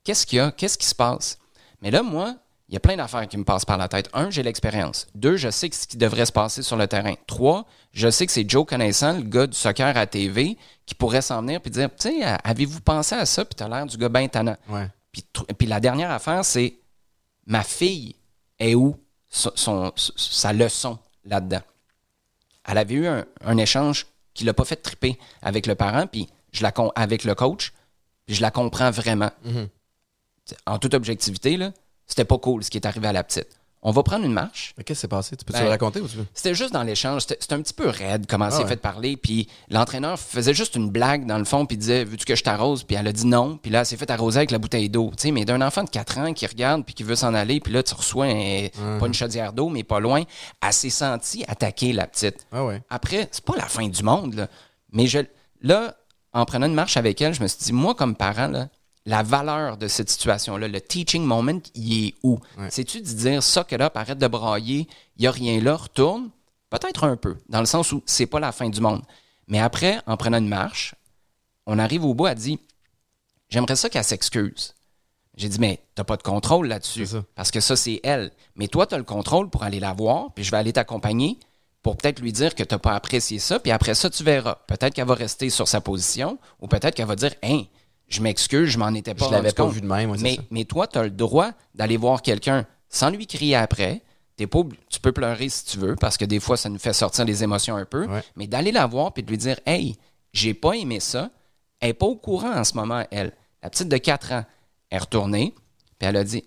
Qu'est-ce qu'il y a? Qu'est-ce qui se passe? Mais là, moi, il y a plein d'affaires qui me passent par la tête. Un, j'ai l'expérience. Deux, je sais ce qui devrait se passer sur le terrain. Trois, je sais que c'est Joe Connaissant, le gars du soccer à TV, qui pourrait s'en venir puis dire Tu sais, avez-vous pensé à ça? Puis t'as l'air du gars bien tannant. Ouais. Puis, puis la dernière affaire, c'est ma fille est où? Son, son- sa leçon là-dedans? Elle avait eu un, un échange qui l'a pas fait triper avec le parent, puis je la con- avec le coach, puis je la comprends vraiment. T'sais, En toute objectivité, là, c'était pas cool ce qui est arrivé à la petite. On va prendre une marche. Mais Qu'est-ce qui s'est passé? Tu peux-tu Ben, le raconter ou tu veux? C'était juste dans l'échange. C'était un petit peu raide comment Ah c'est ouais. fait de parler. Puis l'entraîneur faisait juste une blague dans le fond, puis disait Veux-tu que je t'arrose? Puis elle a dit non. Puis là, elle s'est fait arroser avec la bouteille d'eau. Tu sais, mais d'un enfant de 4 ans qui regarde, puis qui veut s'en aller, puis là, tu reçois un- pas une chaudière d'eau, mais pas loin. Elle s'est sentie attaquer la petite. Ah ouais. Après, c'est pas la fin du monde, là. Mais je, là, en prenant une marche avec elle, je me suis dit, moi, comme parent, là, la valeur de cette situation-là, le teaching moment, il est où? C'est-tu de dire, suck it up, arrête de brailler, il n'y a rien là, retourne? Peut-être un peu, dans le sens où c'est pas la fin du monde. Mais après, en prenant une marche, on arrive au bout, elle dit, j'aimerais ça qu'elle s'excuse. J'ai dit, mais t'as pas de contrôle là-dessus. Ça. Parce que ça, c'est elle. Mais toi, tu as le contrôle pour aller la voir, puis je vais aller t'accompagner pour peut-être lui dire que tu n'as pas apprécié ça, puis après ça, tu verras. Peut-être qu'elle va rester sur sa position, ou peut-être qu'elle va dire, hein, je m'excuse, je m'en étais pas Je l'avais pas compte. vu de même, ouais, mais, ça. mais toi, tu as le droit d'aller voir quelqu'un sans lui crier après. T'es pas obli- tu peux pleurer si tu veux, parce que des fois, ça nous fait sortir les émotions un peu. Ouais. Mais d'aller la voir puis de lui dire Hey, j'ai pas aimé ça. Elle n'est pas au courant en ce moment, elle. La petite de 4 ans est retournée, puis elle a dit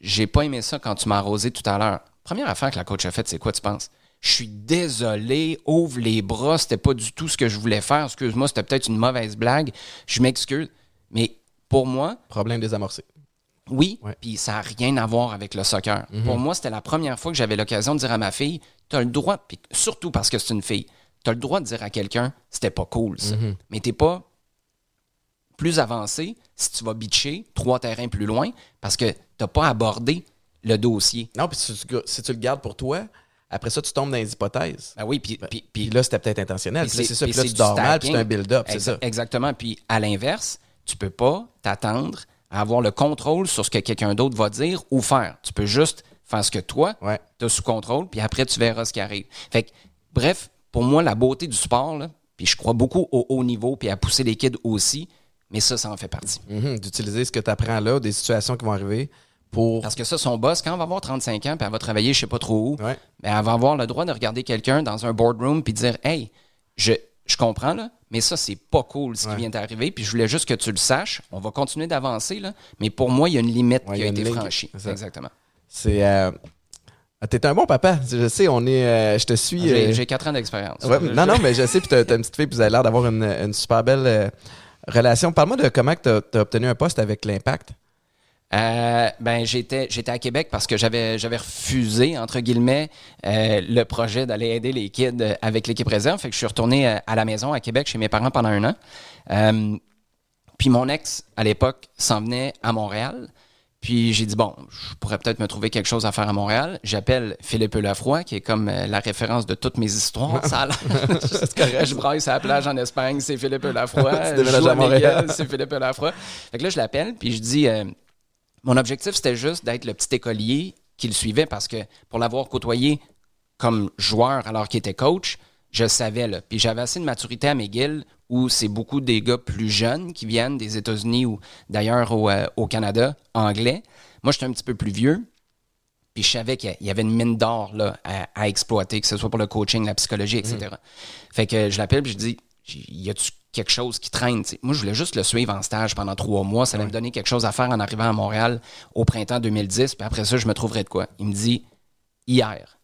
J'ai pas aimé ça quand tu m'as arrosé tout à l'heure. Première affaire que la coach a faite, c'est quoi, tu penses Je suis désolé, ouvre les bras, c'était pas du tout ce que je voulais faire. Excuse-moi, c'était peut-être une mauvaise blague. Je m'excuse. Mais pour moi, Problème désamorcé. oui, puis ça n'a rien à voir avec le soccer. Pour moi, c'était la première fois que j'avais l'occasion de dire à ma fille, tu as le droit, puis surtout parce que c'est une fille, tu as le droit de dire à quelqu'un, c'était pas cool ça. Mais t'es pas plus avancé si tu vas bitcher trois terrains plus loin parce que t'as pas abordé le dossier. Non, puis si tu, si tu le gardes pour toi, après ça, tu tombes dans les hypothèses. Ben oui, puis, puis, puis- là, c'était peut-être intentionnel. C'est ça. puis là, tu dors mal, puis c'est un build-up, c'est ça. Exactement. Puis à l'inverse, tu peux pas t'attendre à avoir le contrôle sur ce que quelqu'un d'autre va dire ou faire. Tu peux juste faire ce que toi, Ouais. tu as sous contrôle, puis après, tu verras ce qui arrive. Fait que, bref, pour moi, la beauté du sport, là, puis je crois beaucoup au haut niveau, puis à pousser les kids aussi, mais ça, ça en fait partie. Mhm, D'utiliser ce que tu apprends là, des situations qui vont arriver pour. Parce que ça, son boss, quand elle va avoir 35 ans, puis elle va travailler je sais pas trop où, Ouais. ben, elle va avoir le droit de regarder quelqu'un dans un boardroom puis dire Hey, je, je comprends, là, mais ça, c'est pas cool ce qui vient d'arriver. Puis je voulais juste que tu le saches. On va continuer d'avancer, là. Mais pour moi, il y a une limite Ouais, qui a été franchie. Exactement. C'est. Euh... ah, T'es un bon papa. Je sais, on est. euh, je te suis. J'ai euh, quatre ans d'expérience. ouais, non, non, mais je sais, puis t'as une petite fille, puis vous avez l'air d'avoir une, une super belle relation. Parle-moi de comment tu as, obtenu un poste avec l'Impact. Euh, ben j'étais j'étais à Québec parce que j'avais j'avais refusé entre guillemets euh, le projet d'aller aider les kids avec l'équipe réserve. Fait que je suis retourné euh, à la maison à Québec chez mes parents pendant un an. Euh, puis mon ex à l'époque s'en venait à Montréal. Puis j'ai dit bon je pourrais peut-être me trouver quelque chose à faire à Montréal. J'appelle Philippe Lafroy qui est comme la référence de toutes mes histoires. Ça a l'air- je braille sur la plage en Espagne c'est Philippe Lafroy je à Montréal. C'est Philippe Lafroy fait que là je l'appelle puis je dis mon objectif, c'était juste d'être le petit écolier qui le suivait parce que pour l'avoir côtoyé comme joueur alors qu'il était coach, je le savais. Là. Puis j'avais assez de maturité à McGill où c'est beaucoup des gars plus jeunes qui viennent des États-Unis ou d'ailleurs au, euh, au Canada, anglais. Moi, j'étais un petit peu plus vieux. Puis je savais qu'il y avait une mine d'or là, à, à exploiter, que ce soit pour le coaching, la psychologie, etc. Fait que je l'appelle puis je dis Y a-tu quelque chose qui traîne? Moi, je voulais juste le suivre en stage pendant trois mois. Ça allait me donner quelque chose à faire en arrivant à Montréal au printemps 2010. Puis après ça, je me trouverais de quoi Il me dit Hier,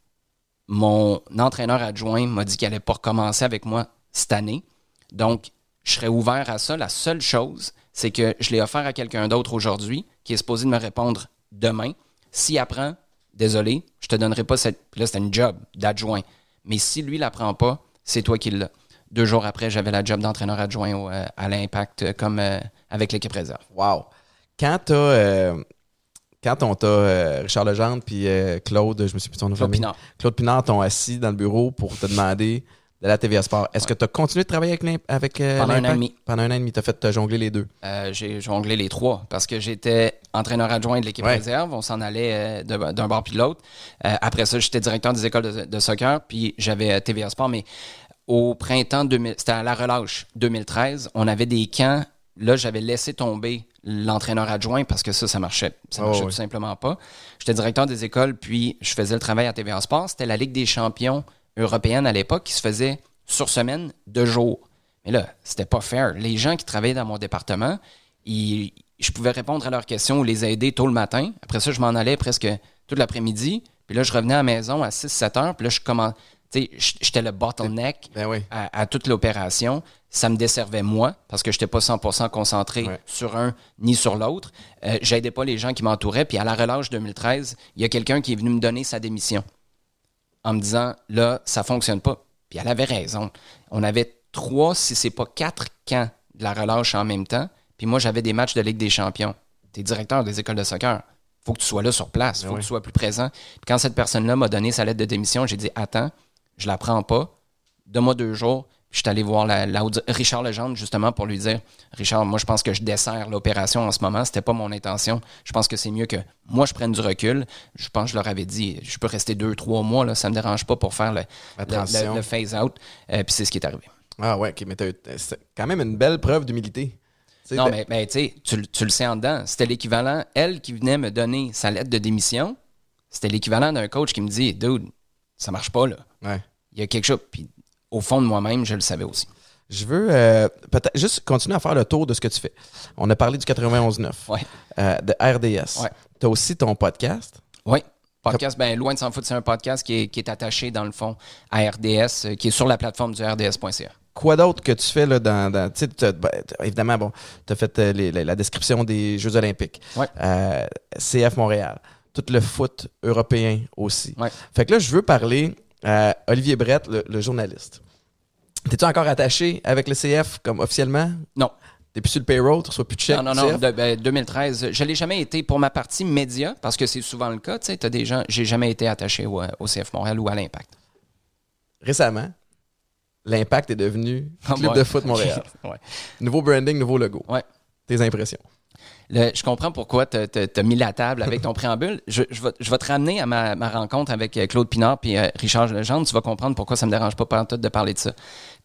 mon entraîneur adjoint m'a dit qu'il allait pas recommencer avec moi cette année. Donc, je serais ouvert à ça. La seule chose, c'est que je l'ai offert à quelqu'un d'autre aujourd'hui qui est supposé de me répondre demain. S'il apprend, désolé, je te donnerai pas cette. Puis Là, c'était une job d'adjoint. Mais si lui l'apprend pas, c'est toi qui l'as. Deux jours après, j'avais la job d'entraîneur adjoint au, euh, à l'Impact euh, comme euh, avec l'équipe réserve. Wow. Quand t'as. quand on t'a. euh, Richard Legendre puis euh, Claude, je me suis plus son nom de Claude. Pinard. Claude Pinard t'ont assis dans le bureau pour te demander de la TVA Sport. Est-ce que tu as continué de travailler avec, avec euh, Pendant un an et demi. Pendant un an et demi. Tu as fait te jongler les deux. J'ai jonglé les trois parce que j'étais entraîneur adjoint de l'équipe Ouais. réserve. On s'en allait d'un bord puis de l'autre. Après ça, j'étais directeur des écoles de, de soccer, puis j'avais TVA Sport. Mais au printemps 2000, c'était à la relâche 2013, on avait des camps. Là, j'avais laissé tomber l'entraîneur adjoint parce que ça, ça marchait. Ça Oh, marchait oui. tout simplement pas. J'étais directeur des écoles, puis je faisais le travail à TVA Sport. C'était la Ligue des champions européenne à l'époque qui se faisait sur semaine, deux jours. Mais là, c'était pas fair. Les gens qui travaillaient dans mon département, ils- je pouvais répondre à leurs questions ou les aider tôt le matin. Après ça, je m'en allais presque toute l'après-midi. Puis là, je revenais à la maison à 6-7 heures. Puis là, je commençais. J'étais le bottleneck Ben oui. à, à toute l'opération. Ça me desservait moi parce que je n'étais pas 100% concentré Ouais. sur un ni sur l'autre. Euh, J'aidais pas les gens qui m'entouraient. Puis à la relâche 2013, il y a quelqu'un qui est venu me donner sa démission en me disant là, ça fonctionne pas. Puis elle avait raison. On avait trois, si c'est pas quatre camps de la relâche en même temps. Puis moi, j'avais des matchs de Ligue des Champions. Tu es directeur des écoles de soccer. faut que tu sois là sur place. faut oui. que tu sois plus présent. Puis quand cette personne-là m'a donné sa lettre de démission, j'ai dit Attends, je la prends pas. Donne-moi deux jours. Puis je suis allé voir la, la haute- Richard Legendre, justement, pour lui dire Richard, moi, je pense que je desserre l'opération en ce moment. C'était pas mon intention. Je pense que c'est mieux que moi, je prenne du recul. Je pense que je leur avais dit Je peux rester deux, trois mois. Là, ça me dérange pas pour faire le, phase-out. Euh, puis c'est ce qui est arrivé. Ah ouais, ok, mais c'est quand même une belle preuve d'humilité. Non, de- mais, mais tu tu le sais en dedans. C'était l'équivalent. Elle qui venait me donner sa lettre de démission, c'était l'équivalent d'un coach qui me dit Dude, ça marche pas, là. Ouais. Il y a quelque chose. Puis au fond de moi-même, je le savais aussi. Je veux euh, peut-être juste continuer à faire le tour de ce que tu fais. On a parlé du 91.9, Ouais. euh, de RDS. Ouais. Tu as aussi ton podcast. Oui. Podcast, ben, loin de s'en foutre, c'est un podcast qui est, qui est attaché, dans le fond, à RDS, euh, qui est sur la plateforme du RDS.ca. Quoi d'autre que tu fais là, dans. ben, évidemment, bon, tu as fait euh, les- la, la description des Jeux Olympiques. Ouais. CF Montréal. Tout le foot européen aussi. Ouais. Fait que là, je veux parler à Olivier Brett, le, le journaliste. T'es-tu encore attaché avec le CF comme officiellement? Non. T'es plus sur le payroll, tu reçois plus de chèques? Non, non, non. CF? de- ben, 2013, je l'ai jamais été pour ma partie média, parce que c'est souvent le cas. Tu sais, t'as des gens, j'ai jamais été attaché au, au CF Montréal ou à l'Impact. Récemment, l'Impact est devenu Club Ouais. de foot Montréal. Ouais. Nouveau branding, nouveau logo. Ouais. Tes impressions? Je comprends pourquoi tu as mis la table avec ton préambule. Je, vais, te ramener à ma, rencontre avec euh, Claude Pinard et Richard Legendre. Tu vas comprendre pourquoi ça me dérange pas de parler de ça.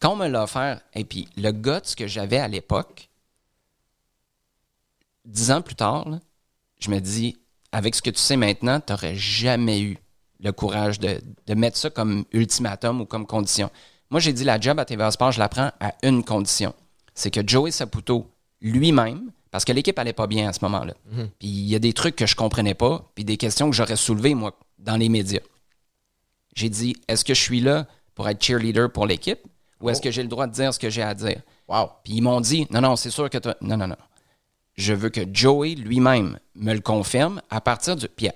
Quand on me l'a offert, et puis le guts que j'avais à l'époque, dix ans plus tard, je me dis, avec ce que tu sais maintenant, tu n'aurais jamais eu le courage de, de mettre ça comme ultimatum ou comme condition. Moi, j'ai dit la job à TVA Sport, je la prends à une condition. C'est que Joey Saputo lui-même, parce que l'équipe allait pas bien à ce moment-là. Puis il y a des trucs que je comprenais pas, puis des questions que j'aurais soulevées, moi, dans les médias. J'ai dit, est-ce que je suis là pour être cheerleader pour l'équipe ou est-ce que j'ai le droit de dire ce que j'ai à dire? Wow. Puis ils m'ont dit, non, non, c'est sûr que tu Non, non, non. Je veux que Joey lui-même me le confirme à partir du. Puis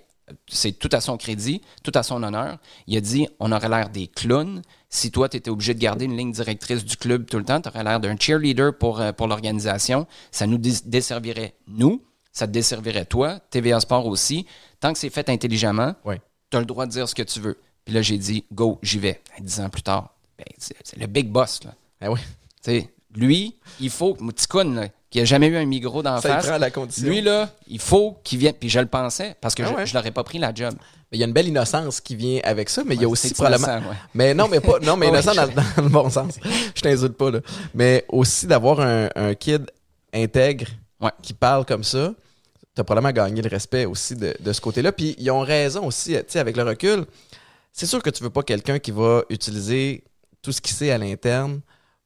c'est tout à son crédit, tout à son honneur. Il a dit, on aurait l'air des clowns. Si toi, tu étais obligé de garder une ligne directrice du club tout le temps, tu aurais l'air d'un cheerleader pour, euh, pour l'organisation. Ça nous desservirait, nous. Ça te desservirait toi, TVA Sport aussi. Tant que c'est fait intelligemment, Oui. tu as le droit de dire ce que tu veux. Puis là, j'ai dit, go, j'y vais. Dix ans plus tard, ben, c'est le big boss. Là. Ah oui. Lui, il faut, là, qui a jamais eu un micro d'en face, prend la condition. lui, là, il faut qu'il vienne. Puis je le pensais, parce que Ah je, ouais? je l'aurais pas pris la job. Mais il y a une belle innocence qui vient avec ça, mais il y a aussi probablement. innocent, ouais. Mais non, mais pas. Non, mais Ouais, innocent dans, dans le bon sens. Je t'insulte pas, là. Mais aussi d'avoir un, un kid intègre qui parle comme ça, t'as probablement gagné le respect aussi de, de ce côté-là. Puis ils ont raison aussi, tu sais, avec le recul. C'est sûr que tu veux pas quelqu'un qui va utiliser tout ce qu'il sait à l'interne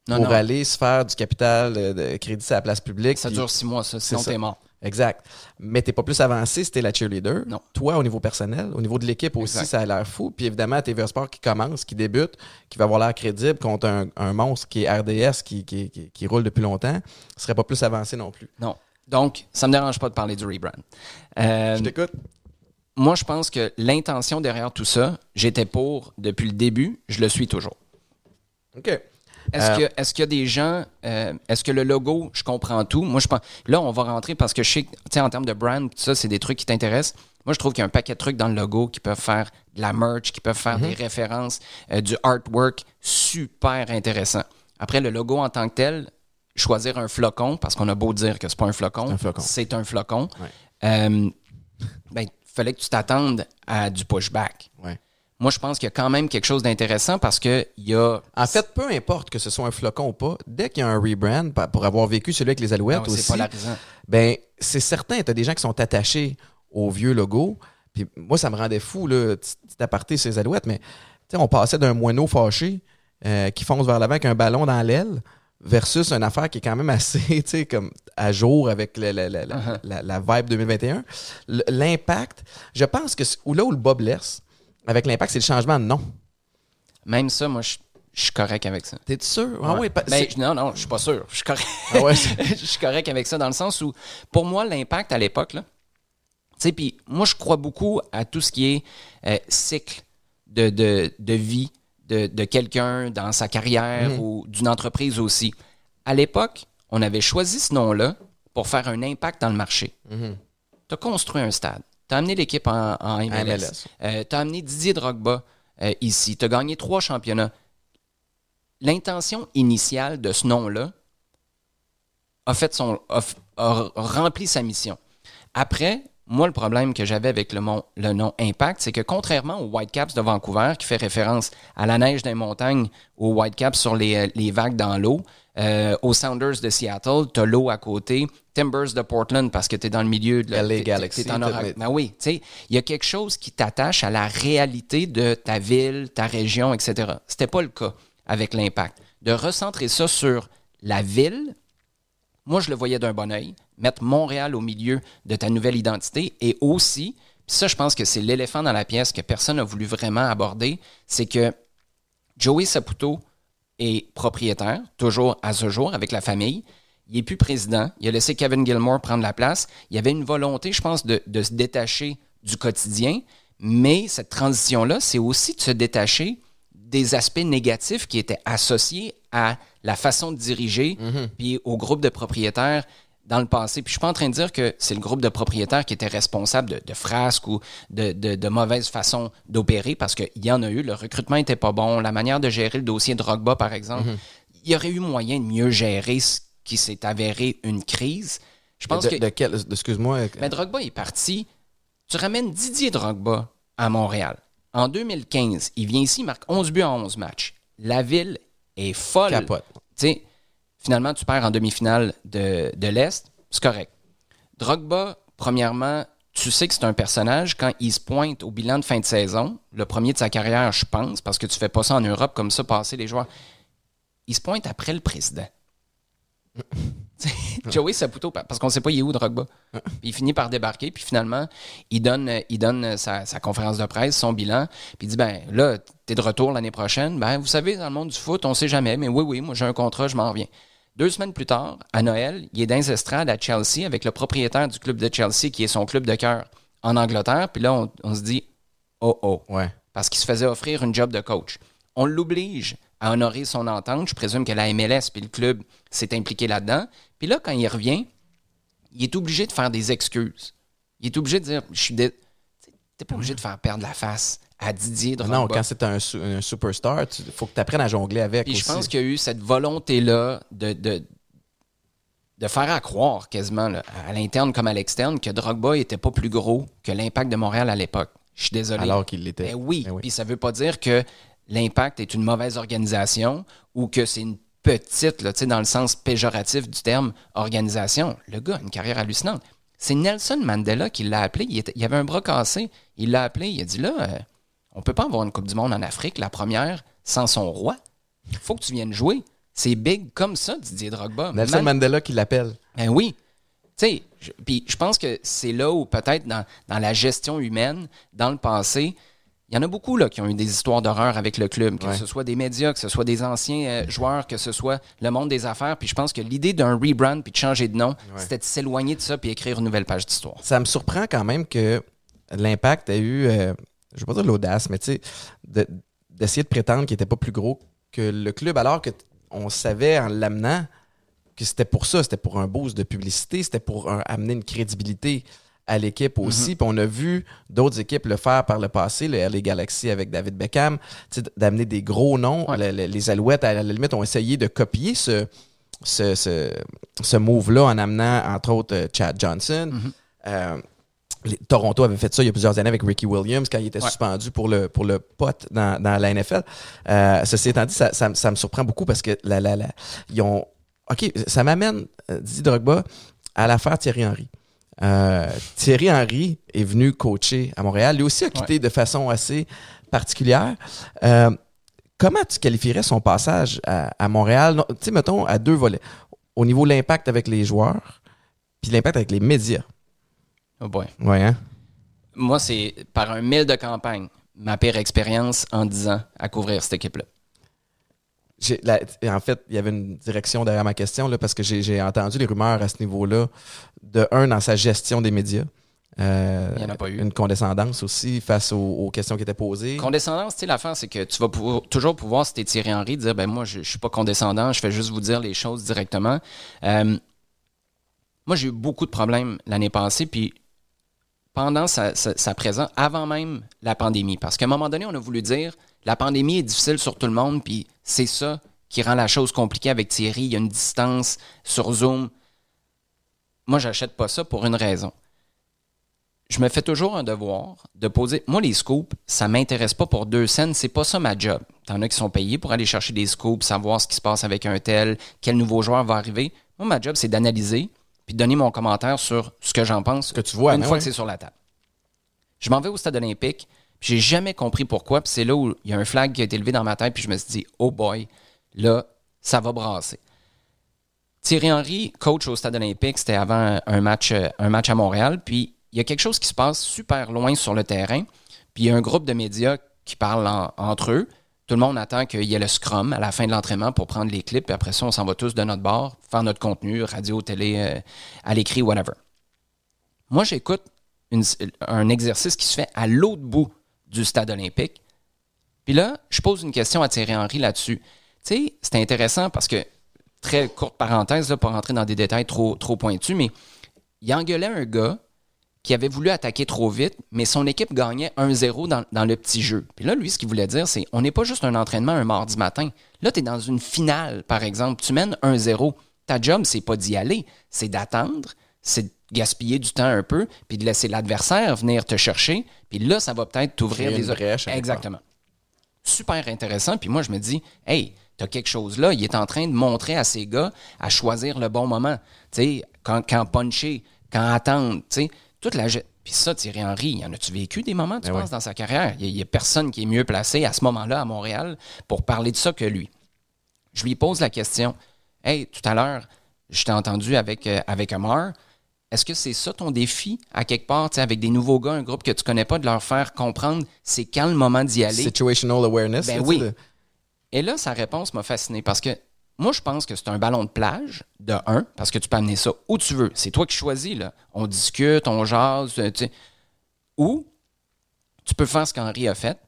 Non, pour non. aller se faire du capital euh, de crédit à la place publique. Ça puis- dure six mois, ça, sinon t'es mort. Exact. Mais t'es pas plus avancé si t'es la cheerleader. Non. Toi, au niveau personnel, au niveau de l'équipe aussi, Exact. ça a l'air fou. Puis évidemment, TV Sport qui commence, qui débute, qui va avoir l'air crédible contre un, un monstre qui est RDS, qui, qui, qui- qui roule depuis longtemps, serait pas plus avancé non plus. Non. Donc, ça me dérange pas de parler du rebrand. Euh, Je t'écoute. moi, je pense que l'intention derrière tout ça, j'étais pour depuis le début, je le suis toujours. OK. Est-ce Euh, que est-ce qu'il y a des gens euh, est-ce que le logo, je comprends tout? Moi je pense là on va rentrer parce que je sais que, tu sais en termes de brand, tout ça c'est des trucs qui t'intéressent. Moi je trouve qu'il y a un paquet de trucs dans le logo qui peuvent faire de la merch, qui peuvent faire Mhm. des références, euh, du artwork super intéressant. Après le logo en tant que tel, choisir un flocon parce qu'on a beau dire que c'est pas un flocon, c'est un flocon. Ouais. Euh, ben fallait que tu t'attendes à du pushback. Ouais. Moi je pense qu'il y a quand même quelque chose d'intéressant parce que il y a En fait, peu importe que ce soit un flocon ou pas, dès qu'il y a un rebrand, pour avoir vécu celui avec les Alouettes Non, c'est aussi, polarisant. ben c'est certain, tu as des gens qui sont attachés au vieux logo. Puis moi, ça me rendait fou, là, petit aparté les Alouettes, mais on passait d'un moineau fâché euh, qui fonce vers l'avant avec un ballon dans l'aile versus une affaire qui est quand même assez, tu comme à jour avec le- la, Uh-huh. la- la vibe 2021. L- L'impact, je pense que où là où le bas blesse, avec l'impact, c'est le changement de nom. Même ça, moi, je je suis correct avec ça. T'es sûr? Ah Ouais. oui, pa- Ben, non, non, je suis pas sûr. Je suis correct. Ah ouais? je suis correct avec ça dans le sens où, pour moi, l'impact à l'époque, là, tu sais, puis moi, je crois beaucoup à tout ce qui est euh, cycle de, de, de vie de, de quelqu'un dans sa carrière Mhm. ou d'une entreprise aussi. À l'époque, on avait choisi ce nom-là pour faire un impact dans le marché. Mhm. Tu as construit un stade. Tu as amené l'équipe en, en MLS. MLS. tu as amené Didier Drogba euh, ici. Tu as gagné trois championnats. L'intention initiale de ce nom-là a, fait son, a rempli sa mission. Après, moi, le problème que j'avais avec le, mon- le nom Impact, c'est que contrairement aux Whitecaps de Vancouver, qui fait référence à la neige des montagnes, aux Whitecaps sur les, euh, les vagues dans l'eau, euh, aux Sounders de Seattle, tu as l'eau à côté, Timbers de Portland parce que tu es dans le milieu de la LA Galaxy, t'es en t'as- Ben oui, tu sais, il y a quelque chose qui t'attache à la réalité de ta ville, ta région, etc. C'était pas le cas avec l'impact. De recentrer ça sur la ville, moi, je le voyais d'un bon oeil. Mettre Montréal au milieu de ta nouvelle identité et aussi, ça, je pense que c'est l'éléphant dans la pièce que personne n'a voulu vraiment aborder, c'est que Joey Saputo est propriétaire, toujours à ce jour, avec la famille. Il n'est plus président. Il a laissé Kevin Gilmore prendre la place. Il y avait une volonté, je pense, de, de se détacher du quotidien. Mais cette transition-là, c'est aussi de se détacher des aspects négatifs qui étaient associés à la façon de diriger, puis au groupe de propriétaires dans le passé. Puis je suis pas en train de dire que c'est le groupe de propriétaires qui était responsable de, de frasques ou de, de, de mauvaises façons d'opérer, parce qu'il y en a eu. Le recrutement était pas bon. La manière de gérer le dossier de Drogba, par exemple, il y aurait eu moyen de mieux gérer ce qui s'est avéré une crise. Je pense de, que de quel- excuse-moi. mais Drogba est parti. Tu ramènes Didier Drogba à Montréal. En 2015, il vient ici, il marque 11 buts en 11 matchs. La ville est folle. Capote. Tu sais, finalement, tu perds en demi-finale de, de l'Est. C'est correct. Drogba, premièrement, tu sais que c'est un personnage quand il se pointe au bilan de fin de saison, le premier de sa carrière, je pense, parce que tu fais pas ça en Europe comme ça, passer les joueurs. il se pointe après le président. Joey Saputo, parce qu'on ne sait pas il est où Drogba. Il finit par débarquer, puis finalement, il donne, il donne sa, sa conférence de presse, son bilan, puis il dit ben là, t'es de retour l'année prochaine. Ben vous savez, dans le monde du foot, on sait jamais, mais oui, oui, moi j'ai un contrat, je m'en reviens. Deux semaines plus tard, à Noël, il est dans les estrades à Chelsea avec le propriétaire du club de Chelsea, qui est son club de cœur en Angleterre. Puis là, on, on se dit oh oh, Ouais. parce qu'il se faisait offrir une job de coach. On l'oblige à honorer son entente. Je présume que la MLS puis le club s'est impliqué là-dedans. Puis là, quand il revient, il est obligé de faire des excuses. Il est obligé de dire Je suis. dé- T'es pas obligé de faire perdre la face à Didier Drogba. Non, quand c'est un, su- un superstar, il faut que tu apprennes à jongler avec Puis aussi. je pense qu'il y a eu cette volonté-là de, de, de faire à croire quasiment, là, à l'interne comme à l'externe, que Drogba était pas plus gros que l'impact de Montréal à l'époque. Je suis désolé. Alors qu'il l'était. Ben oui. Ben Puis ça veut pas dire que l'impact est une mauvaise organisation ou que c'est une petite, là, dans le sens péjoratif du terme, organisation. Le gars a une carrière hallucinante. C'est Nelson Mandela qui l'a appelé. Il, était- il avait un bras cassé. Il l'a appelé. Il a dit là, euh, on peut pas avoir une Coupe du Monde en Afrique, la première, sans son roi. Il faut que tu viennes jouer. C'est big comme ça, Didier Drogba. Nelson Man- Mandela qui l'appelle. ben oui. Tu sais, je- puis je pense que c'est là où peut-être dans, dans la gestion humaine, dans le passé, il y en a beaucoup là, qui ont eu des histoires d'horreur avec le club, que Ouais. ce soit des médias, que ce soit des anciens euh, joueurs, que ce soit le monde des affaires. Puis je pense que l'idée d'un rebrand puis de changer de nom, c'était de s'éloigner de ça puis écrire une nouvelle page d'histoire. Ça me surprend quand même que l'impact a eu, euh, je ne vais pas dire l'audace, mais tu sais, de- d'essayer de prétendre qu'il n'était pas plus gros que le club, alors que t- on savait en l'amenant que c'était pour ça, c'était pour un boost de publicité, c'était pour un- amener une crédibilité à l'équipe aussi. Puis on a vu d'autres équipes le faire par le passé, le LA Galaxy avec David Beckham, d'amener des gros noms. Ouais. Les Alouettes, à la limite, ont essayé de copier ce, ce, ce, ce move-là en amenant, entre autres, euh, Chad Johnson. Euh, les- Toronto avait fait ça il y a plusieurs années avec Ricky Williams quand il était Ouais. suspendu pour le, pour le pote dans, dans la NFL. Euh, ceci étant dit, ça, ça, me- ça me surprend beaucoup parce que la, la, la- ils ont. OK, ça m'amène, Didier Drogba, à l'affaire Thierry Henry. Euh, Thierry Henry est venu coacher à Montréal. Lui aussi a quitté de façon assez particulière. Euh, comment tu qualifierais son passage à, à Montréal? Tu sais, mettons, à deux volets. Au niveau de l'impact avec les joueurs, puis l'impact avec les médias. Oh boy. Ouais, hein? Moi, c'est par un mille de campagne, ma pire expérience en 10 ans à couvrir cette équipe-là. La- en fait, il y avait une direction derrière ma question là, parce que j'ai entendu les rumeurs à ce niveau-là. De un, dans sa gestion des médias. Euh, Il y en a pas eu. Une condescendance aussi face aux, aux questions qui étaient posées. Condescendance, tu sais, l'affaire, c'est que tu vas pouvoir- toujours pouvoir, si t'es Thierry Henry, dire ben moi, je, je suis pas condescendant, je fais juste vous dire les choses directement. Euh, moi, j'ai eu beaucoup de problèmes l'année passée, puis pendant sa, présence, avant même la pandémie. Parce qu'à un moment donné, on a voulu dire la pandémie est difficile sur tout le monde, puis c'est ça qui rend la chose compliquée avec Thierry. Il y a une distance sur Zoom. Moi, j'achète pas ça pour une raison je me fais toujours un devoir de poser. Moi, les scoops, ça m'intéresse pas pour deux scènes. C'est pas ça ma job. T'en as qui sont payés pour aller chercher des scoops, savoir ce qui se passe avec un tel, quel nouveau joueur va arriver. Moi, ma job, c'est d'analyser puis donner mon commentaire sur ce que j'en pense. que tu vois, une ben fois ouais. que c'est sur la table. Je m'en vais au stade olympique. puis J'ai jamais compris pourquoi. Puis c'est là où il y a un flag qui a été levé dans ma tête. Puis je me suis dit, oh boy, là, ça va brasser. Thierry Henry, coach au Stade olympique, c'était avant un match, euh, un match à Montréal. Puis il y a quelque chose qui se passe super loin sur le terrain. Puis il y a un groupe de médias qui parlent en- entre eux. Tout le monde attend qu'il y ait le scrum à la fin de l'entraînement pour prendre les clips. Puis après ça, on s'en va tous de notre bord, faire notre contenu, radio, télé, euh, à l'écrit, whatever. Moi, j'écoute un exercice qui se fait à l'autre bout du stade olympique. Puis là, je pose une question à Thierry Henry là-dessus. Tu sais, c'est intéressant parce que, très courte parenthèse, là, pour rentrer dans des détails trop, trop pointus, mais il engueulait un gars qui avait voulu attaquer trop vite, mais son équipe gagnait 1-0 dans, dans le petit jeu. Puis là, lui, ce qu'il voulait dire, c'est on n'est pas juste un entraînement un mardi matin. Là, tu es dans une finale, par exemple. Tu mènes 1-0. Ta job, c'est pas d'y aller, c'est d'attendre, c'est de gaspiller du temps un peu, puis de laisser l'adversaire venir te chercher. Puis là, ça va peut-être t'ouvrir des une brèche, quelque Exactement. Super intéressant. Puis moi, je me dis, hey, t'as quelque chose là. Il est en train de montrer à ces gars à choisir le bon moment. Tu sais, quand, quand puncher, quand attendre, tu sais, toute la. Puis ça, Thierry Henry, y en as-tu vécu des moments, tu Ben penses, oui. dans sa carrière? Il n'y a, personne qui est mieux placé à ce moment-là à Montréal pour parler de ça que lui. Je lui pose la question. Hey, tout à l'heure, je t'ai entendu avec, euh, avec Amar. Est-ce que c'est ça ton défi, à quelque part, avec des nouveaux gars, un groupe que tu connais pas, de leur faire comprendre c'est quand le moment d'y aller? Situational awareness. Ben oui. de- Et là, sa réponse m'a fasciné parce que moi, je pense que c'est un ballon de plage, de un, parce que tu peux amener ça où tu veux. C'est toi qui choisis, là. On discute, on jase, euh, tu sais. Ou tu peux faire ce qu'Henri a fait,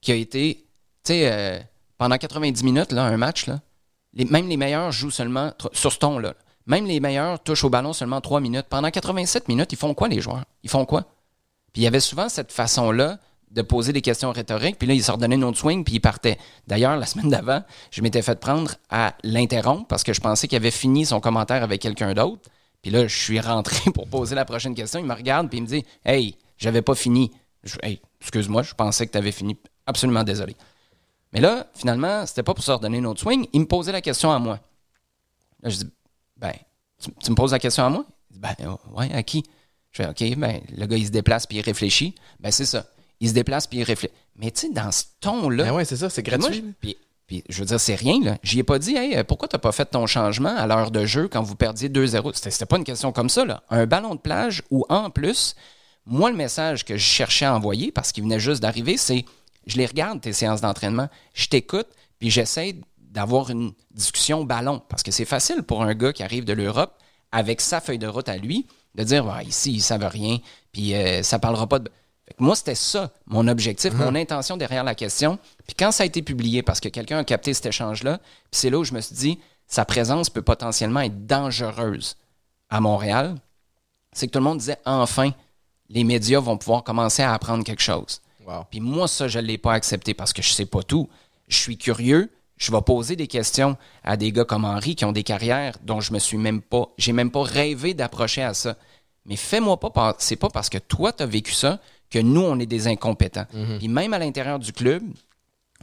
qui a été, tu sais, euh, pendant 90 minutes, là, un match, là, même les meilleurs jouent seulement, sur ce ton-là, même les meilleurs touchent au ballon seulement 3 minutes. Pendant 87 minutes, ils font quoi, les joueurs? Ils font quoi? Puis il y avait souvent cette façon-là de poser des questions rhétoriques, puis là, il se redonnait une autre swing, puis il partait. D'ailleurs, la semaine d'avant, je m'étais fait prendre à l'interrompre parce que je pensais qu'il avait fini son commentaire avec quelqu'un d'autre. Puis là, je suis rentré pour poser la prochaine question. Il me regarde, puis il me dit Hey, j'avais pas fini. Je, hey, excuse-moi, je pensais que tu avais fini. Absolument désolé. Mais là, finalement, c'était pas pour se redonner une autre swing. Il me posait la question à moi. Là, je dis Ben, tu, me poses la question à moi Il dit Ben, ouais, à qui Je fais OK, ben, le gars, il se déplace puis il réfléchit. Ben, c'est ça. Il se déplace puis il réfléchit. Mais tu sais, dans ce ton-là. Ben ouais, c'est ça, c'est moi, gratuit. puis, puis, je veux dire, c'est rien, là. J'y ai pas dit, hey, pourquoi t'as pas fait ton changement à l'heure de jeu quand vous perdiez 2-0? C'était, c'était pas une question comme ça, là. Un ballon de plage où, en plus, moi, le message que je cherchais à envoyer, parce qu'il venait juste d'arriver, c'est je les regarde, tes séances d'entraînement, je t'écoute, puis j'essaie d'avoir une discussion ballon. Parce que c'est facile pour un gars qui arrive de l'Europe, avec sa feuille de route à lui, de dire, ici, ils savent rien, puis euh, ça parlera pas de. Fait que moi, c'était ça, mon objectif, mon intention derrière la question. Puis quand ça a été publié, parce que quelqu'un a capté cet échange-là, puis c'est là où je me suis dit, sa présence peut potentiellement être dangereuse à Montréal, c'est que tout le monde disait, enfin, les médias vont pouvoir commencer à apprendre quelque chose. Wow. Puis moi, ça, je ne l'ai pas accepté parce que je sais pas tout. Je suis curieux. Je vais poser des questions à des gars comme Henri qui ont des carrières dont je me suis même pas, j'ai même pas rêvé d'approcher à ça. Mais fais-moi pas, c'est pas parce que toi, tu as vécu ça que nous, on est des incompétents. Puis même à l'intérieur du club,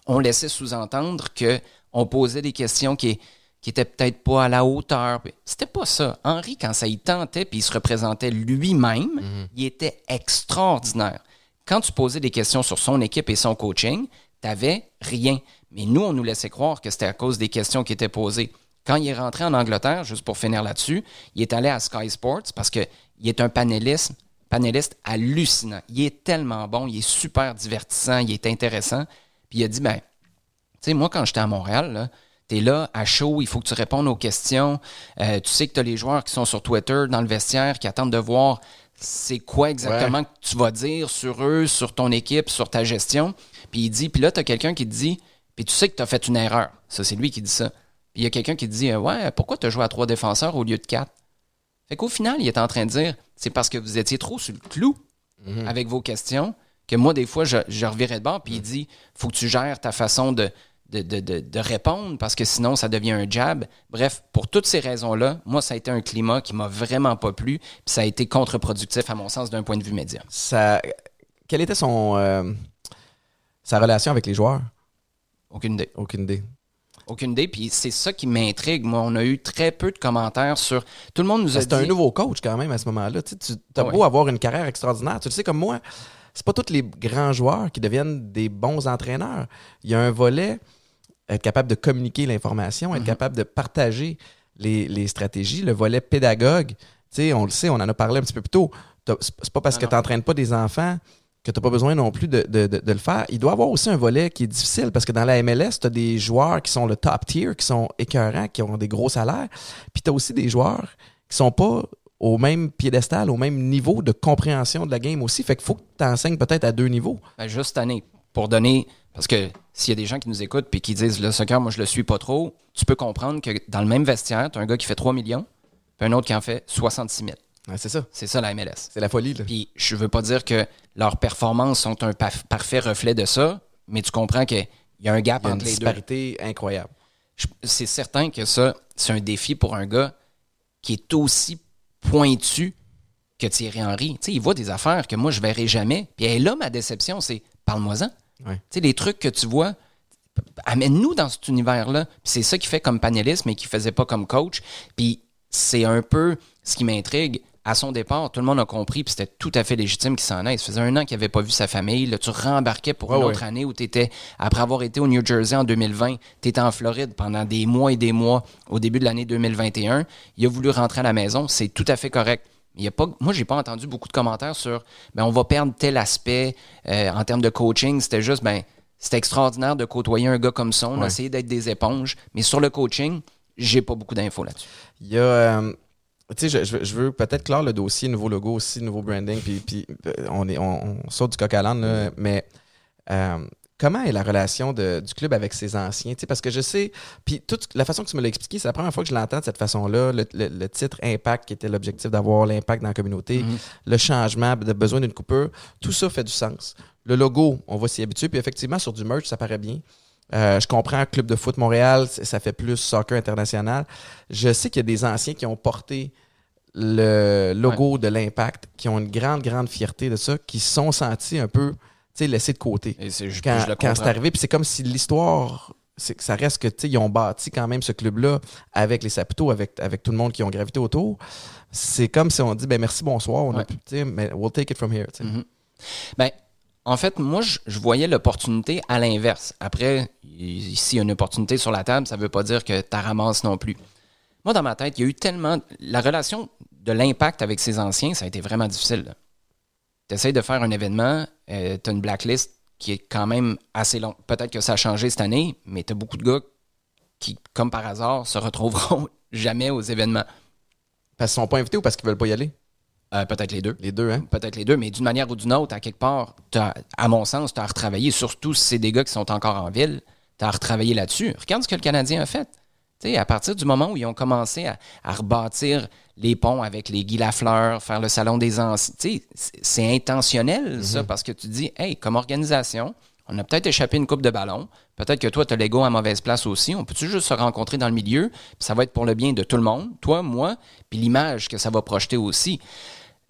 on laissait sous-entendre que on posait des questions qui, qui étaient peut-être pas à la hauteur. C'était pas ça. Henri, quand ça y tentait, puis il se représentait lui-même, il était extraordinaire. Quand tu posais des questions sur son équipe et son coaching, t'avais rien. Mais nous, on nous laissait croire que c'était à cause des questions qui étaient posées. Quand il est rentré en Angleterre, juste pour finir là-dessus, il est allé à Sky Sports parce qu'il est un panéliste, panéliste hallucinant. Il est tellement bon, il est super divertissant, il est intéressant. Puis il a dit, ben, tu sais, moi, quand j'étais à Montréal, tu es là, à chaud, il faut que tu répondes aux questions. Euh, tu sais que tu as les joueurs qui sont sur Twitter, dans le vestiaire, qui attendent de voir c'est quoi exactement que tu vas dire sur eux, sur ton équipe, sur ta gestion. Puis il dit, puis là, tu as quelqu'un qui te dit, puis tu sais que tu as fait une erreur. Ça, c'est lui qui dit ça. Puis il y a quelqu'un qui te dit, euh, ouais, pourquoi tu as joué à trois défenseurs au lieu de quatre? Fait qu'au final, il est en train de dire, c'est parce que vous étiez trop sur le clou avec vos questions que moi, des fois, je, je revirais de bord, puis il dit, faut que tu gères ta façon de, de, de- de- de répondre parce que sinon, ça devient un jab. Bref, pour toutes ces raisons-là, moi, ça a été un climat qui m'a vraiment pas plu, puis ça a été contre-productif, à mon sens, d'un point de vue média. Ça, quelle était son, euh, sa relation avec les joueurs? Aucune idée. Aucune idée. Aucune idée. Puis c'est ça qui m'intrigue. Moi, on a eu très peu de commentaires sur. Tout le monde nous a dit. un nouveau coach quand même à ce moment-là. Tu as Ouais. beau avoir une carrière extraordinaire. Tu le sais comme moi, c'est pas tous les grands joueurs qui deviennent des bons entraîneurs. Il y a un volet, être capable de communiquer l'information, être Mhm. capable de partager les, les stratégies, le volet pédagogue. Tu sais, on le sait, on en a parlé un petit peu plus tôt. C'est c'est pas parce que tu n'entraînes pas des enfants que tu n'as pas besoin non plus de, de- le faire. Il doit y avoir aussi un volet qui est difficile parce que dans la MLS, tu as des joueurs qui sont le top tier, qui sont écœurants, qui ont des gros salaires. Puis tu as aussi des joueurs qui sont pas au même piédestal, au même niveau de compréhension de la game aussi. Fait qu'il faut que tu enseignes peut-être à deux niveaux. Ben, juste année, pour donner. Parce que s'il y a des gens qui nous écoutent et qui disent le soccer, moi je le suis pas trop, tu peux comprendre que dans le même vestiaire, tu as un gars qui fait 3 millions, puis un autre qui en fait 66 000. Ouais, c'est ça. C'est ça la MLS. C'est la folie. Là. Puis je veux pas dire que leurs performances sont un paf- parfait reflet de ça, mais tu comprends qu'il y a un gap Il y a une entre les deux. disparité incroyable. Je- C'est certain que ça, c'est un défi pour un gars qui est aussi pointu que Thierry Henry. Tu sais, il voit des affaires que moi, je verrai jamais. Puis là, ma déception, c'est parle-moi-en. Ouais. Tu sais, les trucs que tu vois, amène-nous dans cet univers-là. Puis c'est ça qu'il fait comme panéliste, mais qu'il faisait pas comme coach. Puis c'est un peu ce qui m'intrigue. À son départ, tout le monde a compris, puis c'était tout à fait légitime qu'il s'en aille. Ça faisait un an qu'il n'avait pas vu sa famille. Là, tu rembarquais pour une autre année où tu étais, après avoir été au New Jersey en 2020, tu étais en Floride pendant des mois et des mois au début de l'année 2021. Il a voulu rentrer à la maison. C'est tout à fait correct. Il y a pas, moi, j'ai pas entendu beaucoup de commentaires sur ben, on va perdre tel aspect euh, en termes de coaching. C'était juste, ben, c'était extraordinaire de côtoyer un gars comme ça. On a essayé d'être des éponges. Mais sur le coaching, j'ai pas beaucoup d'infos là-dessus. Il y a. euh, tu sais, je, je veux- peut-être clore le dossier, nouveau logo aussi, nouveau branding, puis, puis euh, on, est, on, on saute du coq à l'âne, mais euh, comment est la relation de- du club avec ses anciens? Tu sais, parce que je sais, puis toute la façon que tu me l'as expliqué, c'est la première fois que je l'entends de cette façon-là, le, le- le titre Impact, qui était l'objectif d'avoir l'impact dans la communauté, le changement, de besoin d'une coupure, tout ça fait du sens. Le logo, on va s'y habituer, puis effectivement, sur du merch, ça paraît bien. Euh, je comprends Club de foot Montréal, ça fait plus soccer international. Je sais qu'il y a des anciens qui ont porté le logo de l'impact, qui ont une grande, grande fierté de ça, qui se sont sentis un peu tu sais, laissés de côté Et je- quand, je quand c'est arrivé. Puis c'est comme si l'histoire, ça reste que, tu sais, ils ont bâti quand même ce club-là avec les Saputo, avec, avec tout le monde qui ont gravité autour. C'est comme si on dit, ben merci, bonsoir, on a Ouais. sais, mais we'll take it from here. Mhm. Ben, en fait, moi, je, voyais l'opportunité à l'inverse. Après, s'il y a une opportunité sur la table, ça ne veut pas dire que tu ramasses non plus. Moi, dans ma tête, il y a eu tellement. La relation de l'impact avec ses anciens, ça a été vraiment difficile. Tu essaies de faire un événement, tu as une blacklist qui est quand même assez longue. Peut-être que ça a changé cette année, mais tu as beaucoup de gars qui, comme par hasard, se retrouveront jamais aux événements. Parce qu'ils sont pas invités ou parce qu'ils veulent pas y aller? Euh, Peut-être les deux. Les deux, hein? Peut-être les deux, mais d'une manière ou d'une autre, à quelque part, à mon sens, tu as retravaillé, surtout si c'est des gars qui sont encore en ville, tu as retravaillé là-dessus. Regarde ce que le Canadien a fait. À partir du moment où ils ont commencé à, à rebâtir les ponts avec les Guy Lafleur, faire le salon des anciens, c'est- intentionnel, ça, parce que tu dis, hey, comme organisation, on a peut-être échappé une coupe de ballon. Peut-être que toi, tu as l'ego à mauvaise place aussi. On peut-tu juste se rencontrer dans le milieu? Puis ça va être pour le bien de tout le monde, toi, moi, puis l'image que ça va projeter aussi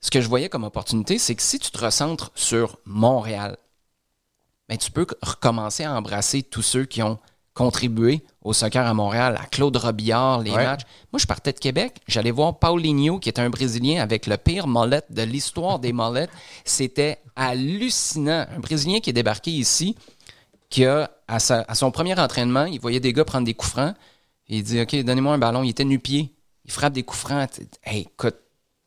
ce que je voyais comme opportunité, c'est que si tu te recentres sur Montréal, ben, tu peux recommencer à embrasser tous ceux qui ont contribué au soccer à Montréal, à Claude Robillard, les Ouais. matchs. Moi, je partais de Québec, j'allais voir Paulinho, qui est un Brésilien avec le pire molette de l'histoire des molettes. C'était hallucinant. Un Brésilien qui est débarqué ici, qui a, à, sa- à son premier entraînement, il voyait des gars prendre des coups francs. Et il dit, OK, donnez-moi un ballon. Il était nu-pied. Il frappe des coups francs. Hey, écoute,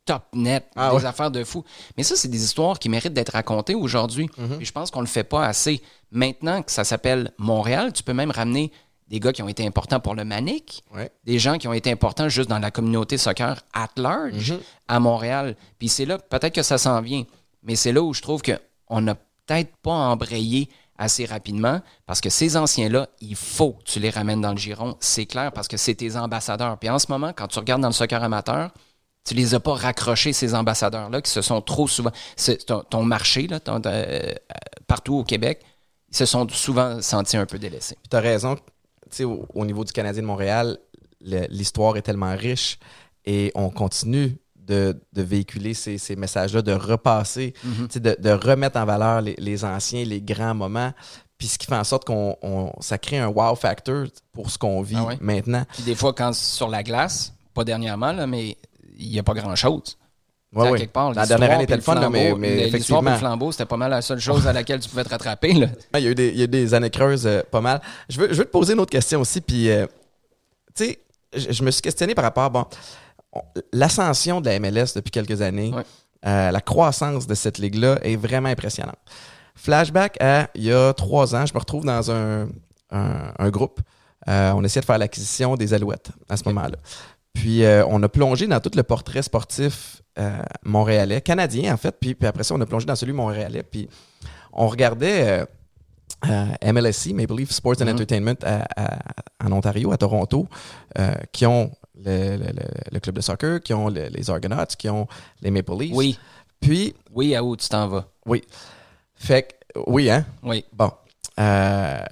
top net, Ah des ouais. affaires de fou. Mais ça, c'est des histoires qui méritent d'être racontées aujourd'hui. Mhm. Puis je pense qu'on le fait pas assez. Maintenant que ça s'appelle Montréal, tu peux même ramener des gars qui ont été importants pour le Manic, Ouais. des gens qui ont été importants juste dans la communauté soccer at large Mhm. à Montréal. Puis c'est là, peut-être que ça s'en vient, mais c'est là où je trouve qu'on n'a peut-être pas embrayé assez rapidement parce que ces anciens-là, il faut que tu les ramènes dans le giron. C'est clair parce que c'est tes ambassadeurs. Puis en ce moment, quand tu regardes dans le soccer amateur, tu les as pas raccrochés, ces ambassadeurs-là, qui se sont trop souvent. ton, ton marché, là, ton- euh, partout au Québec, ils se sont souvent sentis un peu délaissés. Tu as raison, tu sais, au, au niveau du Canadien de Montréal, l'histoire est tellement riche et on continue de, de véhiculer ces, ces messages-là, de repasser, Mhm. de, de remettre en valeur les, les anciens, les grands moments. Puis ce qui fait en sorte qu'on on- ça crée un wow factor pour ce qu'on vit Ah ouais? maintenant. Puis des fois, quand sur la glace, pas dernièrement, là, mais il n'y a pas grand-chose. Ouais, quelque part, La dernière année était le fun, mais, flambeau- mais puis effectivement, le flambeau, c'était pas mal la seule chose à laquelle tu pouvais te rattraper. Là. il y, a eu des, il y a eu des années creuses euh, pas mal. Je veux, je veux te poser une autre question aussi. Puis, euh, tu sais, je, je me suis questionné par rapport, bon, on- l'ascension de la MLS depuis quelques années, Ouais. euh, la croissance de cette ligue-là est vraiment impressionnante. Flashback à il y a trois ans, je me retrouve dans un, un- un groupe. On essayait de faire l'acquisition des Alouettes à ce moment-là. Puis euh, on a plongé dans tout le portrait sportif euh, montréalais, canadien en fait. Puis, puis après ça, on a plongé dans celui montréalais. Puis on regardait euh, MLSC, Maple Leaf Sports and Mhm. Entertainment à- à- en Ontario, à Toronto, qui ont le, le- le- le club de soccer, qui ont le- les Argonauts, qui ont les Maple Leafs. Oui, Puis, oui, à où tu t'en vas? oui. Fait que, oui, hein? Oui. Bon.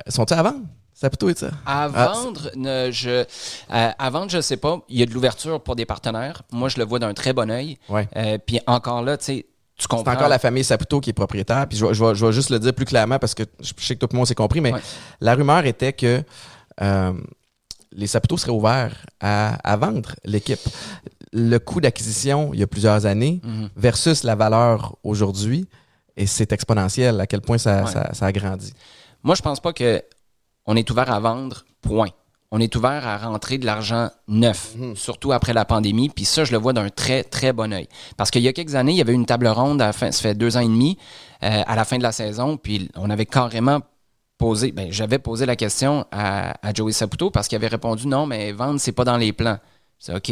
Sont-ils à vendre? Ça être ça. À Ah, vendre, ne, je, euh, à vendre, je sais pas. Il y a de l'ouverture pour des partenaires. Moi, je le vois d'un très bon œil. Ouais. Euh, Puis encore là, tu sais. C'est encore la famille Saputo qui est propriétaire. Puis je vais, je vais- je vais juste le dire plus clairement parce que je sais que tout le monde s'est compris, mais Ouais. la rumeur était que euh, les Saputo seraient ouverts à, à vendre l'équipe. le coût d'acquisition il y a plusieurs années Mhm. versus la valeur aujourd'hui. Et c'est exponentiel à quel point ça, Ouais. ça, ça a grandi. Moi, je pense pas que on est ouvert à vendre, point. On est ouvert à rentrer de l'argent neuf, surtout après la pandémie. Puis ça, je le vois d'un très, très bon œil. Parce qu'il y a quelques années, il y avait une table ronde, à la fin, ça fait deux ans et demi, euh, à la fin de la saison. Puis on avait carrément posé, ben, j'avais posé la question à, à Joey Saputo parce qu'il avait répondu non, mais vendre, c'est pas dans les plans. C'est OK,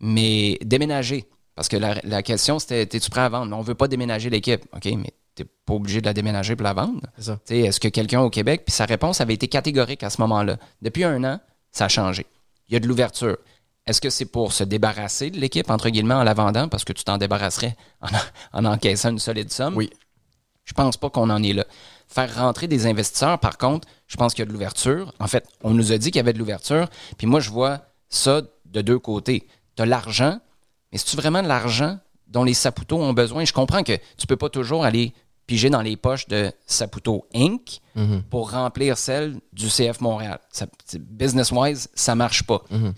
mais déménager. Parce que la, la question, c'était es-tu prêt à vendre? Mais on veut pas déménager l'équipe. OK, mais t'es pas obligé de la déménager pour la vendre. Est-ce que quelqu'un au Québec, puis sa réponse avait été catégorique à ce moment-là. Depuis un an, ça a changé. Il y a de l'ouverture. Est-ce que c'est pour se débarrasser de l'équipe, entre guillemets, en la vendant, parce que tu t'en débarrasserais en, en encaissant une solide somme? Oui. Je pense pas qu'on en est là. Faire rentrer des investisseurs, par contre, je pense qu'il y a de l'ouverture. En fait, on nous a dit qu'il y avait de l'ouverture, puis moi, je vois ça de deux côtés. Tu as l'argent, mais c'est-tu vraiment de l'argent dont les Saputo ont besoin? Je comprends que tu peux pas toujours aller piger dans les poches de Saputo Inc. Mhm. pour remplir celle du CF Montréal. Business-wise, ça marche pas. Mhm.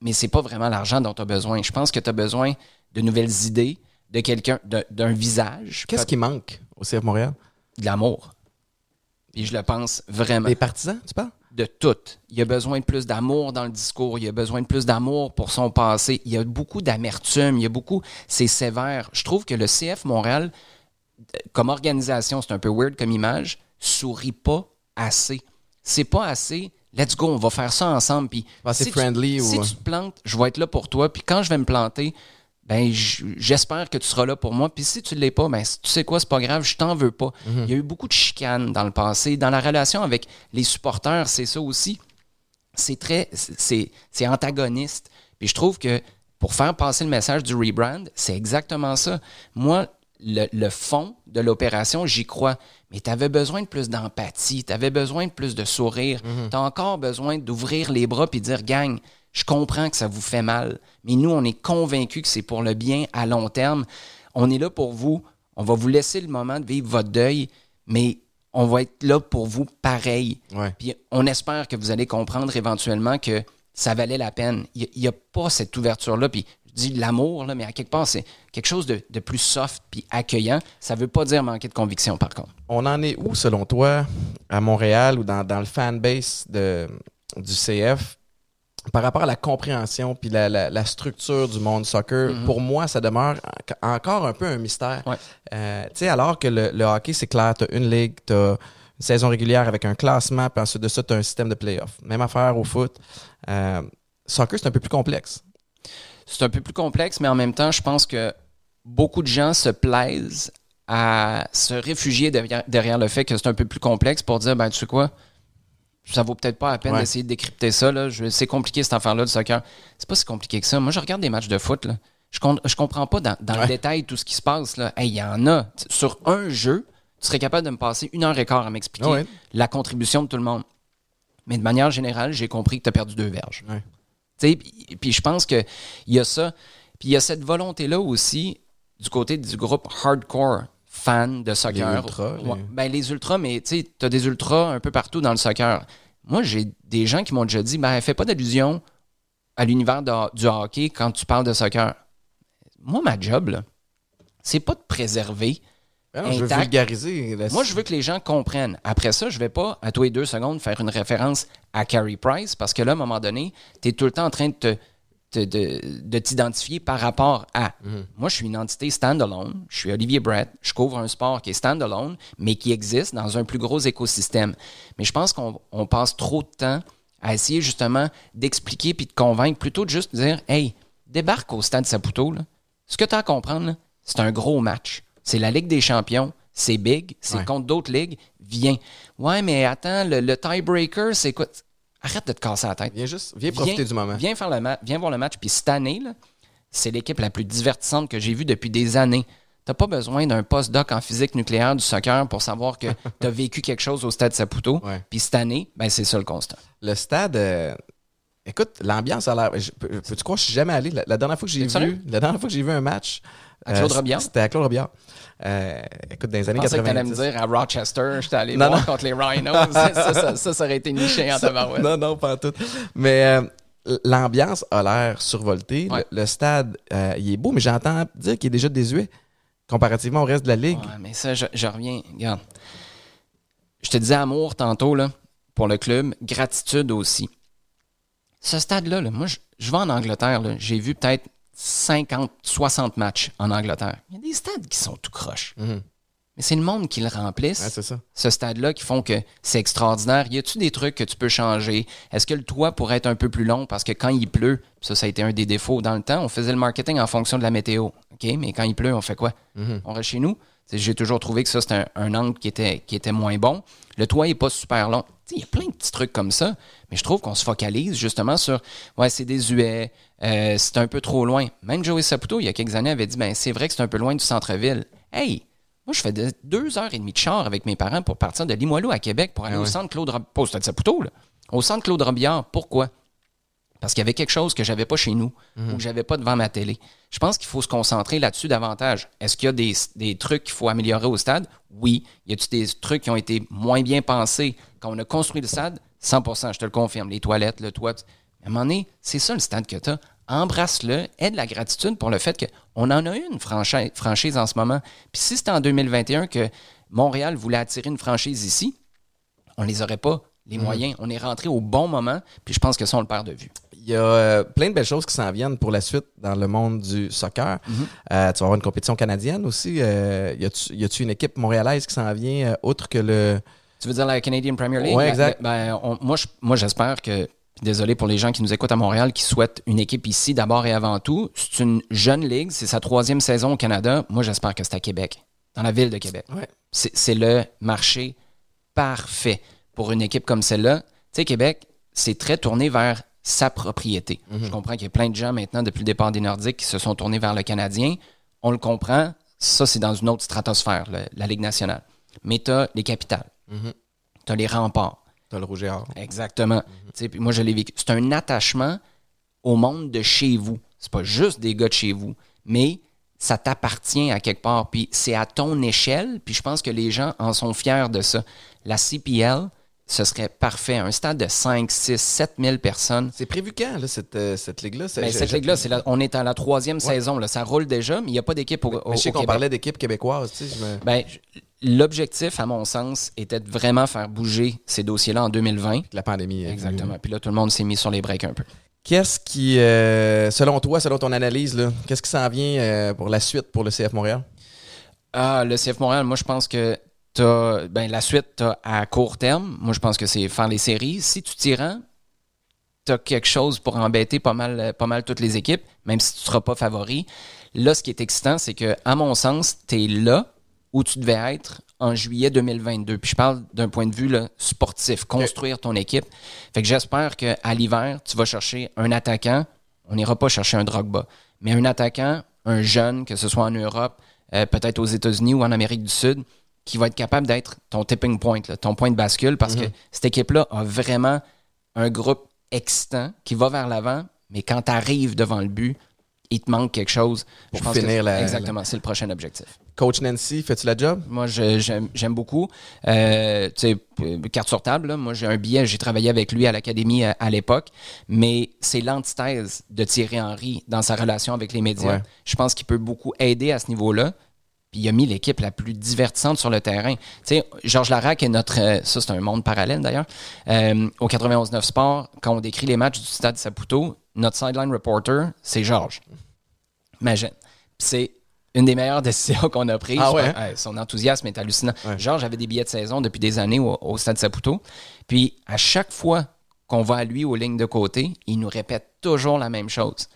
Mais c'est pas vraiment l'argent dont tu as besoin. Je pense que tu as besoin de nouvelles idées, de quelqu'un, d'un visage, Qu'est-ce qui manque au CF Montréal? de l'amour. Puis je le pense vraiment Les partisans, tu parles? de tout. Il y a besoin de plus d'amour dans le discours, il y a besoin de plus d'amour pour son passé, il y a beaucoup d'amertume, il y a beaucoup, c'est sévère. Je trouve que le CF Montréal, comme organisation, c'est un peu weird comme image, sourit pas assez. C'est pas assez. Let's go, on va faire ça ensemble. Puis si tu- friendly si ou- tu te plantes, je vais être là pour toi. Puis quand je vais me planter, ben j'espère que tu seras là pour moi. Puis si tu ne l'es pas, ben tu sais quoi, c'est pas grave, je t'en veux pas. Il y a eu beaucoup de chicanes dans le passé. Dans la relation avec les supporters, c'est ça aussi. C'est très, c'est c'est antagoniste. Puis je trouve que pour faire passer le message du rebrand, c'est exactement ça. Moi, le, le fond de l'opération, j'y crois. Mais tu avais besoin de plus d'empathie, tu avais besoin de plus de sourire. Tu as encore besoin d'ouvrir les bras puis dire, gang, je comprends que ça vous fait mal, mais nous, on est convaincus que c'est pour le bien à long terme. On est là pour vous. On va vous laisser le moment de vivre votre deuil, mais on va être là pour vous pareil. Ouais. Puis on espère que vous allez comprendre éventuellement que ça valait la peine. Il n'y a, pas cette ouverture-là. Puis dis l'amour, mais à quelque part, c'est quelque chose de, de plus soft puis accueillant. Ça ne veut pas dire manquer de conviction, par contre. On en est où, selon toi, à Montréal ou dans, dans le fanbase du CF par rapport à la compréhension puis la, la- la structure du monde soccer? Pour moi, ça demeure en- encore un peu un mystère. Ouais. Euh, tu sais, alors que le, le hockey, c'est clair, tu as une ligue, tu as une saison régulière avec un classement, puis ensuite de ça, tu as un système de playoff. Même affaire au foot. Euh, soccer, c'est un peu plus complexe. C'est un peu plus complexe, mais en même temps, je pense que beaucoup de gens se plaisent à se réfugier derrière, derrière le fait que c'est un peu plus complexe pour dire, ben tu sais quoi, ça vaut peut-être pas la peine Ouais. d'essayer de décrypter ça. Là. Je- C'est compliqué cette affaire-là du soccer. C'est pas si compliqué que ça. Moi, je regarde des matchs de foot. Là. Je, com- je comprends pas dans, dans Ouais. le détail tout ce qui se passe. là. Hey, Il y en a. Sur un jeu, tu serais capable de me passer une heure et quart à m'expliquer ouais. la contribution de tout le monde. Mais de manière générale, j'ai compris que tu as perdu deux verges. Puis je pense qu'il y a ça. Puis il y a cette volonté-là aussi du côté du groupe hardcore fan de soccer. Les ultras, les- Ouais, ben, les ultras, mais tu as des ultras un peu partout dans le soccer. Moi, j'ai des gens qui m'ont déjà dit ben, fais pas d'allusion à l'univers du hockey quand tu parles de soccer. Moi, ma job, là, c'est pas de préserver. Ah je veux vulgariser. la- Moi, je veux que les gens comprennent. Après ça, je vais pas, à tous les deux secondes, faire une référence à Carey Price parce que là, à un moment donné, tu es tout le temps en train de te- de, de t'identifier par rapport à. Moi, je suis une entité standalone. Je suis Olivier Brett. Je couvre un sport qui est standalone, mais qui existe dans un plus gros écosystème. Mais je pense qu'on on passe trop de temps à essayer justement d'expliquer puis de convaincre plutôt de juste dire Hey, débarque au stade Saputo. Là. Ce que tu as à comprendre, c'est un gros match. C'est la Ligue des champions. C'est big. C'est Ouais. contre d'autres ligues. Viens. Ouais, mais attends, le, le tiebreaker, c'est quoi? Arrête de te casser la tête. Viens juste, viens profiter du moment. Viens, faire le ma- viens voir le match. Puis cette année, là, c'est l'équipe la plus divertissante que j'ai vue depuis des années. T'as pas besoin d'un post-doc en physique nucléaire du soccer pour savoir que tu as vécu quelque chose au stade Saputo. Ouais. Puis cette année, ben, c'est ça le constat. Le stade, euh, écoute, l'ambiance a l'air. Peux-tu croire que je suis jamais allé? La, la dernière fois que j'ai sérieux? vu, la dernière fois que j'ai vu un match. À Claude euh? C'était à Claude Robillard. Euh, écoute, dans les Je années pensais que t'allais 90. me dire à Rochester, j'étais allé Non, voir non. contre les Rhinos. ça, ça, ça, ça aurait été niché en tabarouette. Non, non, pas en tout. Mais euh, l'ambiance a l'air survoltée. Ouais. Le, le stade, euh, il est beau, mais j'entends dire qu'il est déjà désuet comparativement au reste de la ligue. Ouais, mais ça, je, je reviens. Regarde. Je te disais amour tantôt là, pour le club, gratitude aussi. Ce stade-là, là, moi, je, je vais en Angleterre. J'ai vu peut-être 50, 60 matchs en Angleterre. Il y a des stades qui sont tout croches. Mhm. Mais c'est le monde qui le remplisse. Ouais, c'est ça. ce stade-là qui font que c'est extraordinaire. Y a-tu des trucs que tu peux changer? Est-ce que le toit pourrait être un peu plus long? Parce que quand il pleut, ça, ça a été un des défauts. Dans le temps, on faisait le marketing en fonction de la météo. OK? Mais quand il pleut, on fait quoi? Mhm. On reste chez nous. J'ai toujours trouvé que ça, c'était un, un angle qui était, qui était moins bon. Le toit n'est pas super long. Il y a plein de petits trucs comme ça, mais je trouve qu'on se focalise justement sur ouais, c'est désuet, euh, c'est un peu trop loin. Même Joey Saputo, il y a quelques années, avait dit ben, c'est vrai que c'est un peu loin du centre-ville. Hey, moi, je fais de- deux heures et demie de char avec mes parents pour partir de Limoilou à Québec pour aller Ah au centre Claude Robillard. Stade Saputo, là. Au centre Claude Robillard. Pourquoi? Parce qu'il y avait quelque chose que j'avais pas chez nous ou que j'avais pas devant ma télé. Je pense qu'il faut se concentrer là-dessus davantage. Est-ce qu'il y a des, des trucs qu'il faut améliorer au stade? Oui. Y a-t-il des trucs qui ont été moins bien pensés? Quand on a construit le stade? 100 je te le confirme. Les toilettes, le toit. À un moment donné, c'est ça le stade que tu as. Embrasse-le, aie de la gratitude pour le fait qu'on en a une franchise, franchise en ce moment. Puis si c'était en 2021 que Montréal voulait attirer une franchise ici, on les aurait pas, les moyens. On est rentré au bon moment, puis je pense que ça, on le perd de vue. Il y a euh, plein de belles choses qui s'en viennent pour la suite dans le monde du soccer. Euh, tu vas avoir une compétition canadienne aussi. Euh, y a-tu une équipe montréalaise qui s'en vient, outre que le. Tu veux dire la Canadian Premier League? La- exact. ben, on- moi, je- moi, j'espère que. Désolé pour les gens qui nous écoutent à Montréal, qui souhaitent une équipe ici d'abord et avant tout. C'est une jeune ligue, c'est sa troisième saison au Canada. Moi, j'espère que c'est à Québec, dans la ville de Québec. Ouais. C'est le marché parfait pour une équipe comme celle-là. Tu sais, Québec, c'est très tourné vers sa propriété. Je comprends qu'il y a plein de gens maintenant, depuis le départ des Nordiques, qui se sont tournés vers le Canadien. On le comprend. Ça, c'est dans une autre stratosphère, le- la Ligue nationale. Mais tu as les capitales. Tu as les remparts. T'as le rouge et or. Exactement. Tu puis moi, je l'ai vécu. C'est un attachement au monde de chez vous. C'est pas juste des gars de chez vous, mais ça t'appartient à quelque part. Puis c'est à ton échelle, puis je pense que les gens en sont fiers de ça. La CPL, ce serait parfait. Un stade de 5, 6, 7 000 personnes. C'est prévu quand, là, cette, euh, cette ligue-là? Mais je- cette ligue-là, c'est la- on est à la troisième saison. Là. Ça roule déjà, mais il n'y a pas d'équipe au, au- Mais je sais au qu'on Québec. parlait d'équipe québécoise, tu sais. je me- Ben, j- L'objectif, à mon sens, était de vraiment faire bouger ces dossiers-là en 2020. La pandémie. euh, Exactement. Puis là, tout le monde s'est mis sur les breaks un peu. Qu'est-ce qui, euh, selon toi, selon ton analyse, là, qu'est-ce qui s'en vient euh, pour la suite pour le CF Montréal? Ah, le CF Montréal, moi, je pense que t'as, ben, la suite, t'as à court terme. Moi, je pense que c'est faire les séries. Si tu t'y rends, t'as quelque chose pour embêter pas mal, euh, pas mal toutes les équipes, même si tu ne seras pas favori. Là, ce qui est excitant, c'est que, à mon sens, tu es là où tu devais être en juillet 2022. Puis je parle d'un point de vue là, sportif, construire ton équipe. Fait que j'espère qu'à l'hiver, tu vas chercher un attaquant. On n'ira pas chercher un Drogba, mais un attaquant, un jeune, que ce soit en Europe, euh, peut-être aux États-Unis ou en Amérique du Sud, qui va être capable d'être ton tipping point, là, ton point de bascule, parce que cette équipe-là a vraiment un groupe excitant qui va vers l'avant, mais quand tu arrives devant le but, il te manque quelque chose. Pour Je pense que finir c'est- la- Exactement, c'est le prochain objectif. Coach Nancy, fais-tu la job? Moi, j'aime beaucoup. Euh, tu sais, euh, carte sur table, là, moi, j'ai un billet, j'ai travaillé avec lui à l'académie à, à l'époque, mais c'est l'antithèse de Thierry Henry dans sa relation avec les médias. Ouais. Je pense qu'il peut beaucoup aider à ce niveau-là. Puis il a mis l'équipe la plus divertissante sur le terrain. Tu sais, Georges Larac est notre. euh, ça, c'est un monde parallèle d'ailleurs. Euh, au 91-9 Sport, quand on décrit les matchs du Stade Saputo, notre sideline reporter, c'est Georges. Imagine. C'est une des meilleures décisions qu'on a prises. Ah ouais? Ouais, son enthousiasme est hallucinant. Ouais. Georges avait des billets de saison depuis des années au, au Stade Saputo. Puis à chaque fois qu'on va à lui aux lignes de côté, il nous répète toujours la même chose.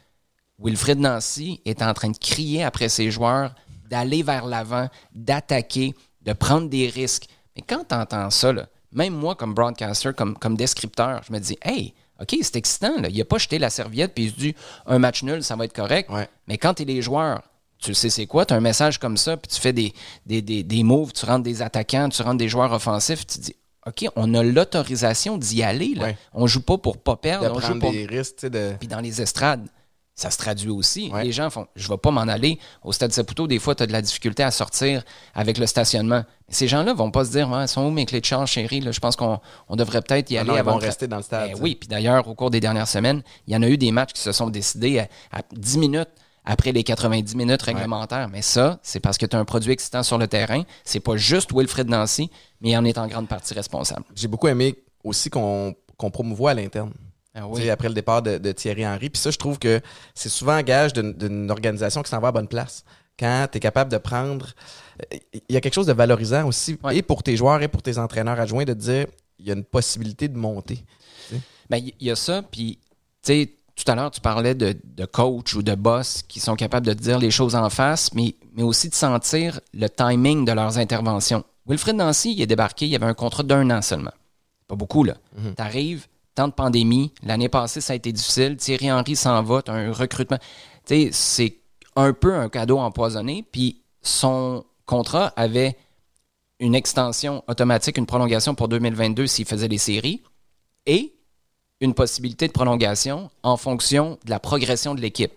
Wilfred Nancy est en train de crier après ses joueurs d'aller vers l'avant, d'attaquer, de prendre des risques. Mais quand tu entends ça, là, même moi, comme broadcaster, comme, comme descripteur, je me dis Hey, OK, c'est excitant. Là. Il n'a pas jeté la serviette puis il se dit un match nul, ça va être correct. Ouais. Mais quand tu es les joueurs, tu sais c'est quoi, tu as un message comme ça, puis tu fais des, des, des, des moves, tu rentres des attaquants, tu rentres des joueurs offensifs, tu te dis OK, on a l'autorisation d'y aller. Là. Ouais. On joue pas pour pas De perdre, on joue prendre pour des risques, de... puis dans les estrades, ça se traduit aussi. Ouais. Les gens font Je vais pas m'en aller. Au stade Saputo, des fois, tu as de la difficulté à sortir avec le stationnement. Mais ces gens-là vont pas se dire Ouais, sont où mes clés de charge, chérie? Là, Je pense qu'on on devrait peut-être y Ah aller non, ils avant vont de rester dans le stade. Ben oui, puis d'ailleurs, au cours des dernières semaines, il y en a eu des matchs qui se sont décidés à, à 10 minutes après les 90 minutes réglementaires. Mais ça, c'est parce que tu as un produit excitant sur le terrain. C'est pas juste Wilfred Nancy, mais il en est en grande partie responsable. J'ai beaucoup aimé aussi qu'on qu'on promouvoit à l'interne. Ah Tu Après le départ de, de Thierry Henry. Puis ça, je trouve que c'est souvent un gage d'une- organisation qui s'en va à bonne place. Quand tu es capable de prendre. Il y a quelque chose de valorisant aussi, Ouais. et pour tes joueurs et pour tes entraîneurs adjoints, de te dire il y a une possibilité de monter. Ben, il y a ça, puis, tu sais, tout à l'heure, tu parlais de, de coach ou de boss qui sont capables de te dire les choses en face, mais, mais aussi de sentir le timing de leurs interventions. Wilfred Nancy, il est débarqué, il y avait un contrat d'un an seulement. Pas beaucoup, là. T'arrives, temps de pandémie, l'année passée, ça a été difficile, Thierry Henry s'en va, t'as un recrutement. Tu sais, c'est un peu un cadeau empoisonné, puis son contrat avait une extension automatique, une prolongation pour 2022 s'il faisait les séries, et une possibilité de prolongation en fonction de la progression de l'équipe.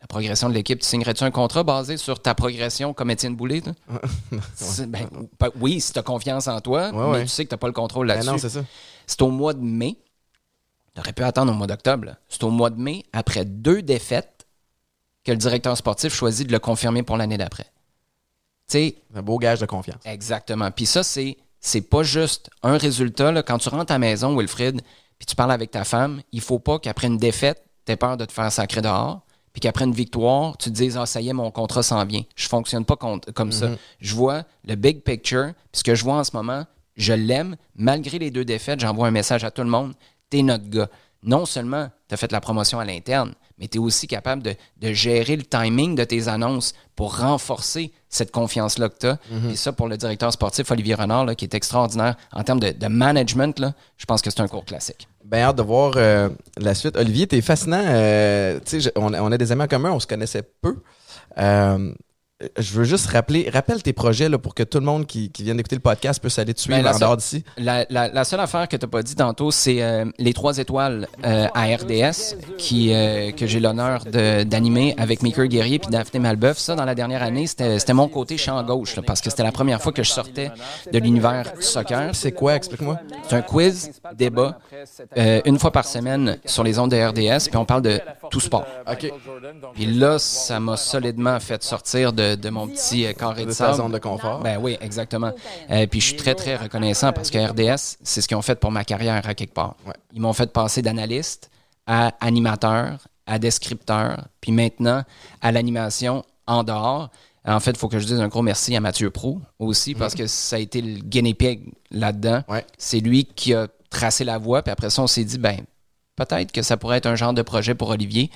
La progression de l'équipe, tu signerais-tu un contrat basé sur ta progression comme Étienne Boulay? ben, ben, oui, si tu as confiance en toi, Ouais, mais ouais. tu sais que tu n'as pas le contrôle Ben là-dessus. C'est au mois de mai. Tu aurais pu attendre au mois d'octobre. C'est au mois de mai, après deux défaites, que le directeur sportif choisit de le confirmer pour l'année d'après. Sais, Un beau gage de confiance. Exactement. Puis ça, c'est, c'est pas juste un résultat. là. Quand tu rentres à la maison, Wilfrid, puis tu parles avec ta femme, il faut pas qu'après une défaite, tu aies peur de te faire sacrer dehors. Puis qu'après une victoire, tu te dises Ah, ça y est, mon contrat s'en vient. Je fonctionne pas comme ça. Je vois le big picture. Puis ce que je vois en ce moment, je l'aime. Malgré les deux défaites, j'envoie un message à tout le monde. T'es notre gars. Non seulement tu as fait la promotion à l'interne, mais tu es aussi capable de, de gérer le timing de tes annonces pour renforcer cette confiance-là que tu as. Et ça, pour le directeur sportif Olivier Renard, là, qui est extraordinaire en termes de, de management, là, je pense que c'est un cours classique. Ben hâte de voir euh, la suite. Olivier, t'es fascinant. euh, je- on, on a des amis en commun, on se connaissait peu. Euh, je veux juste rappeler, rappelle tes projets là, pour que tout le monde qui, qui vient d'écouter le podcast puisse aller te suivre Ben, la en dehors d'ici. La, la- la seule affaire que tu n'as pas dit tantôt, c'est euh, les trois étoiles euh, à RDS qui, euh, que j'ai l'honneur d'animer avec Maker Guerrier puis Daphné Malbeuf. Ça, dans la dernière année, c'était mon côté champ gauche là, parce que c'était la première fois que je sortais de l'univers soccer. C'est quoi, explique-moi? C'est un quiz, débat, une fois par semaine sur les ondes de RDS, puis on parle de tout sport. OK. Puis là, ça m'a solidement fait sortir de, de mon petit euh, carré de De sable. zone de confort. Ben oui, exactement. Euh, puis je suis très, très reconnaissant parce que RDS, c'est ce qu'ils ont fait pour ma carrière à quelque part. Ouais. Ils m'ont fait passer d'analyste à animateur, à descripteur, puis maintenant à l'animation en dehors. En fait, il faut que je dise un gros merci à Mathieu Pro aussi parce que ça a été le guinea pig là-dedans. Ouais. C'est lui qui a tracé la voie, puis après ça, on s'est dit, ben, peut-être que ça pourrait être un genre de projet pour Olivier.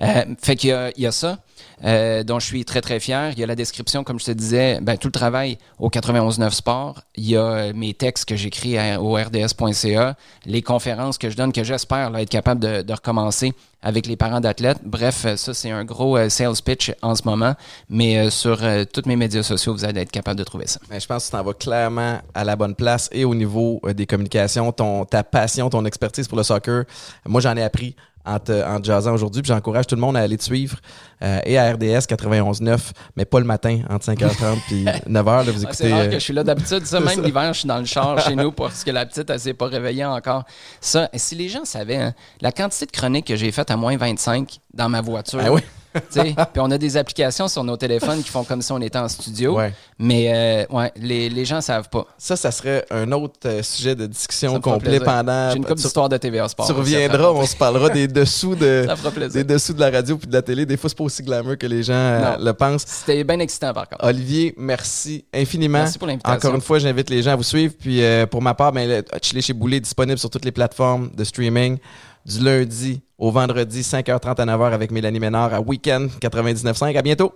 Euh, fait qu'il y a ça, euh, dont je suis très, très fier. Il y a la description, comme je te disais, ben, tout le travail au 91.9 Sport. Il y a euh, mes textes que j'écris au rds.ca, les conférences que je donne, que j'espère être capable de, recommencer avec les parents d'athlètes. Bref, euh, ça, c'est un gros euh, sales pitch en ce moment. Mais euh, sur tous mes médias sociaux, vous allez être capable de trouver ça. Ben, je pense que tu t'en vas clairement à la bonne place et au niveau des communications, ton, ta passion, ton expertise pour le soccer. Moi, j'en ai appris en te, en jasant aujourd'hui, puis j'encourage tout le monde à aller te suivre euh, et à RDS 91.9, mais pas le matin entre 5h30 puis 9h. Là, vous Ah, écoutez. c'est rare euh, que je suis là d'habitude. Ça, même l'hiver, je suis dans le char chez nous parce que la petite, elle s'est pas réveillée encore. Ça, si les gens savaient, hein, la quantité de chroniques que j'ai faites à moins 25 dans ma voiture. Ah oui? Puis on a des applications sur nos téléphones qui font comme si on était en studio. Ouais. Mais euh, ouais, les, les gens savent pas. Ça, ça serait un autre euh, sujet de discussion complet pendant. J'ai une couple tu, d'histoires de TVA Sport. tu Ça reviendras, on se parlera des dessous de. Des dessous de la radio puis de la télé. Des fois, c'est pas aussi glamour que les gens euh, le pensent. C'était bien excitant par contre. Olivier, merci infiniment. Merci pour l'invitation. Encore une fois, j'invite les gens à vous suivre. Puis pour ma part, ben, le Chili chez Boulet est disponible sur toutes les plateformes de streaming du lundi au vendredi, 5h30 à 9h avec Mélanie Ménard à Weekend 99.5. À bientôt!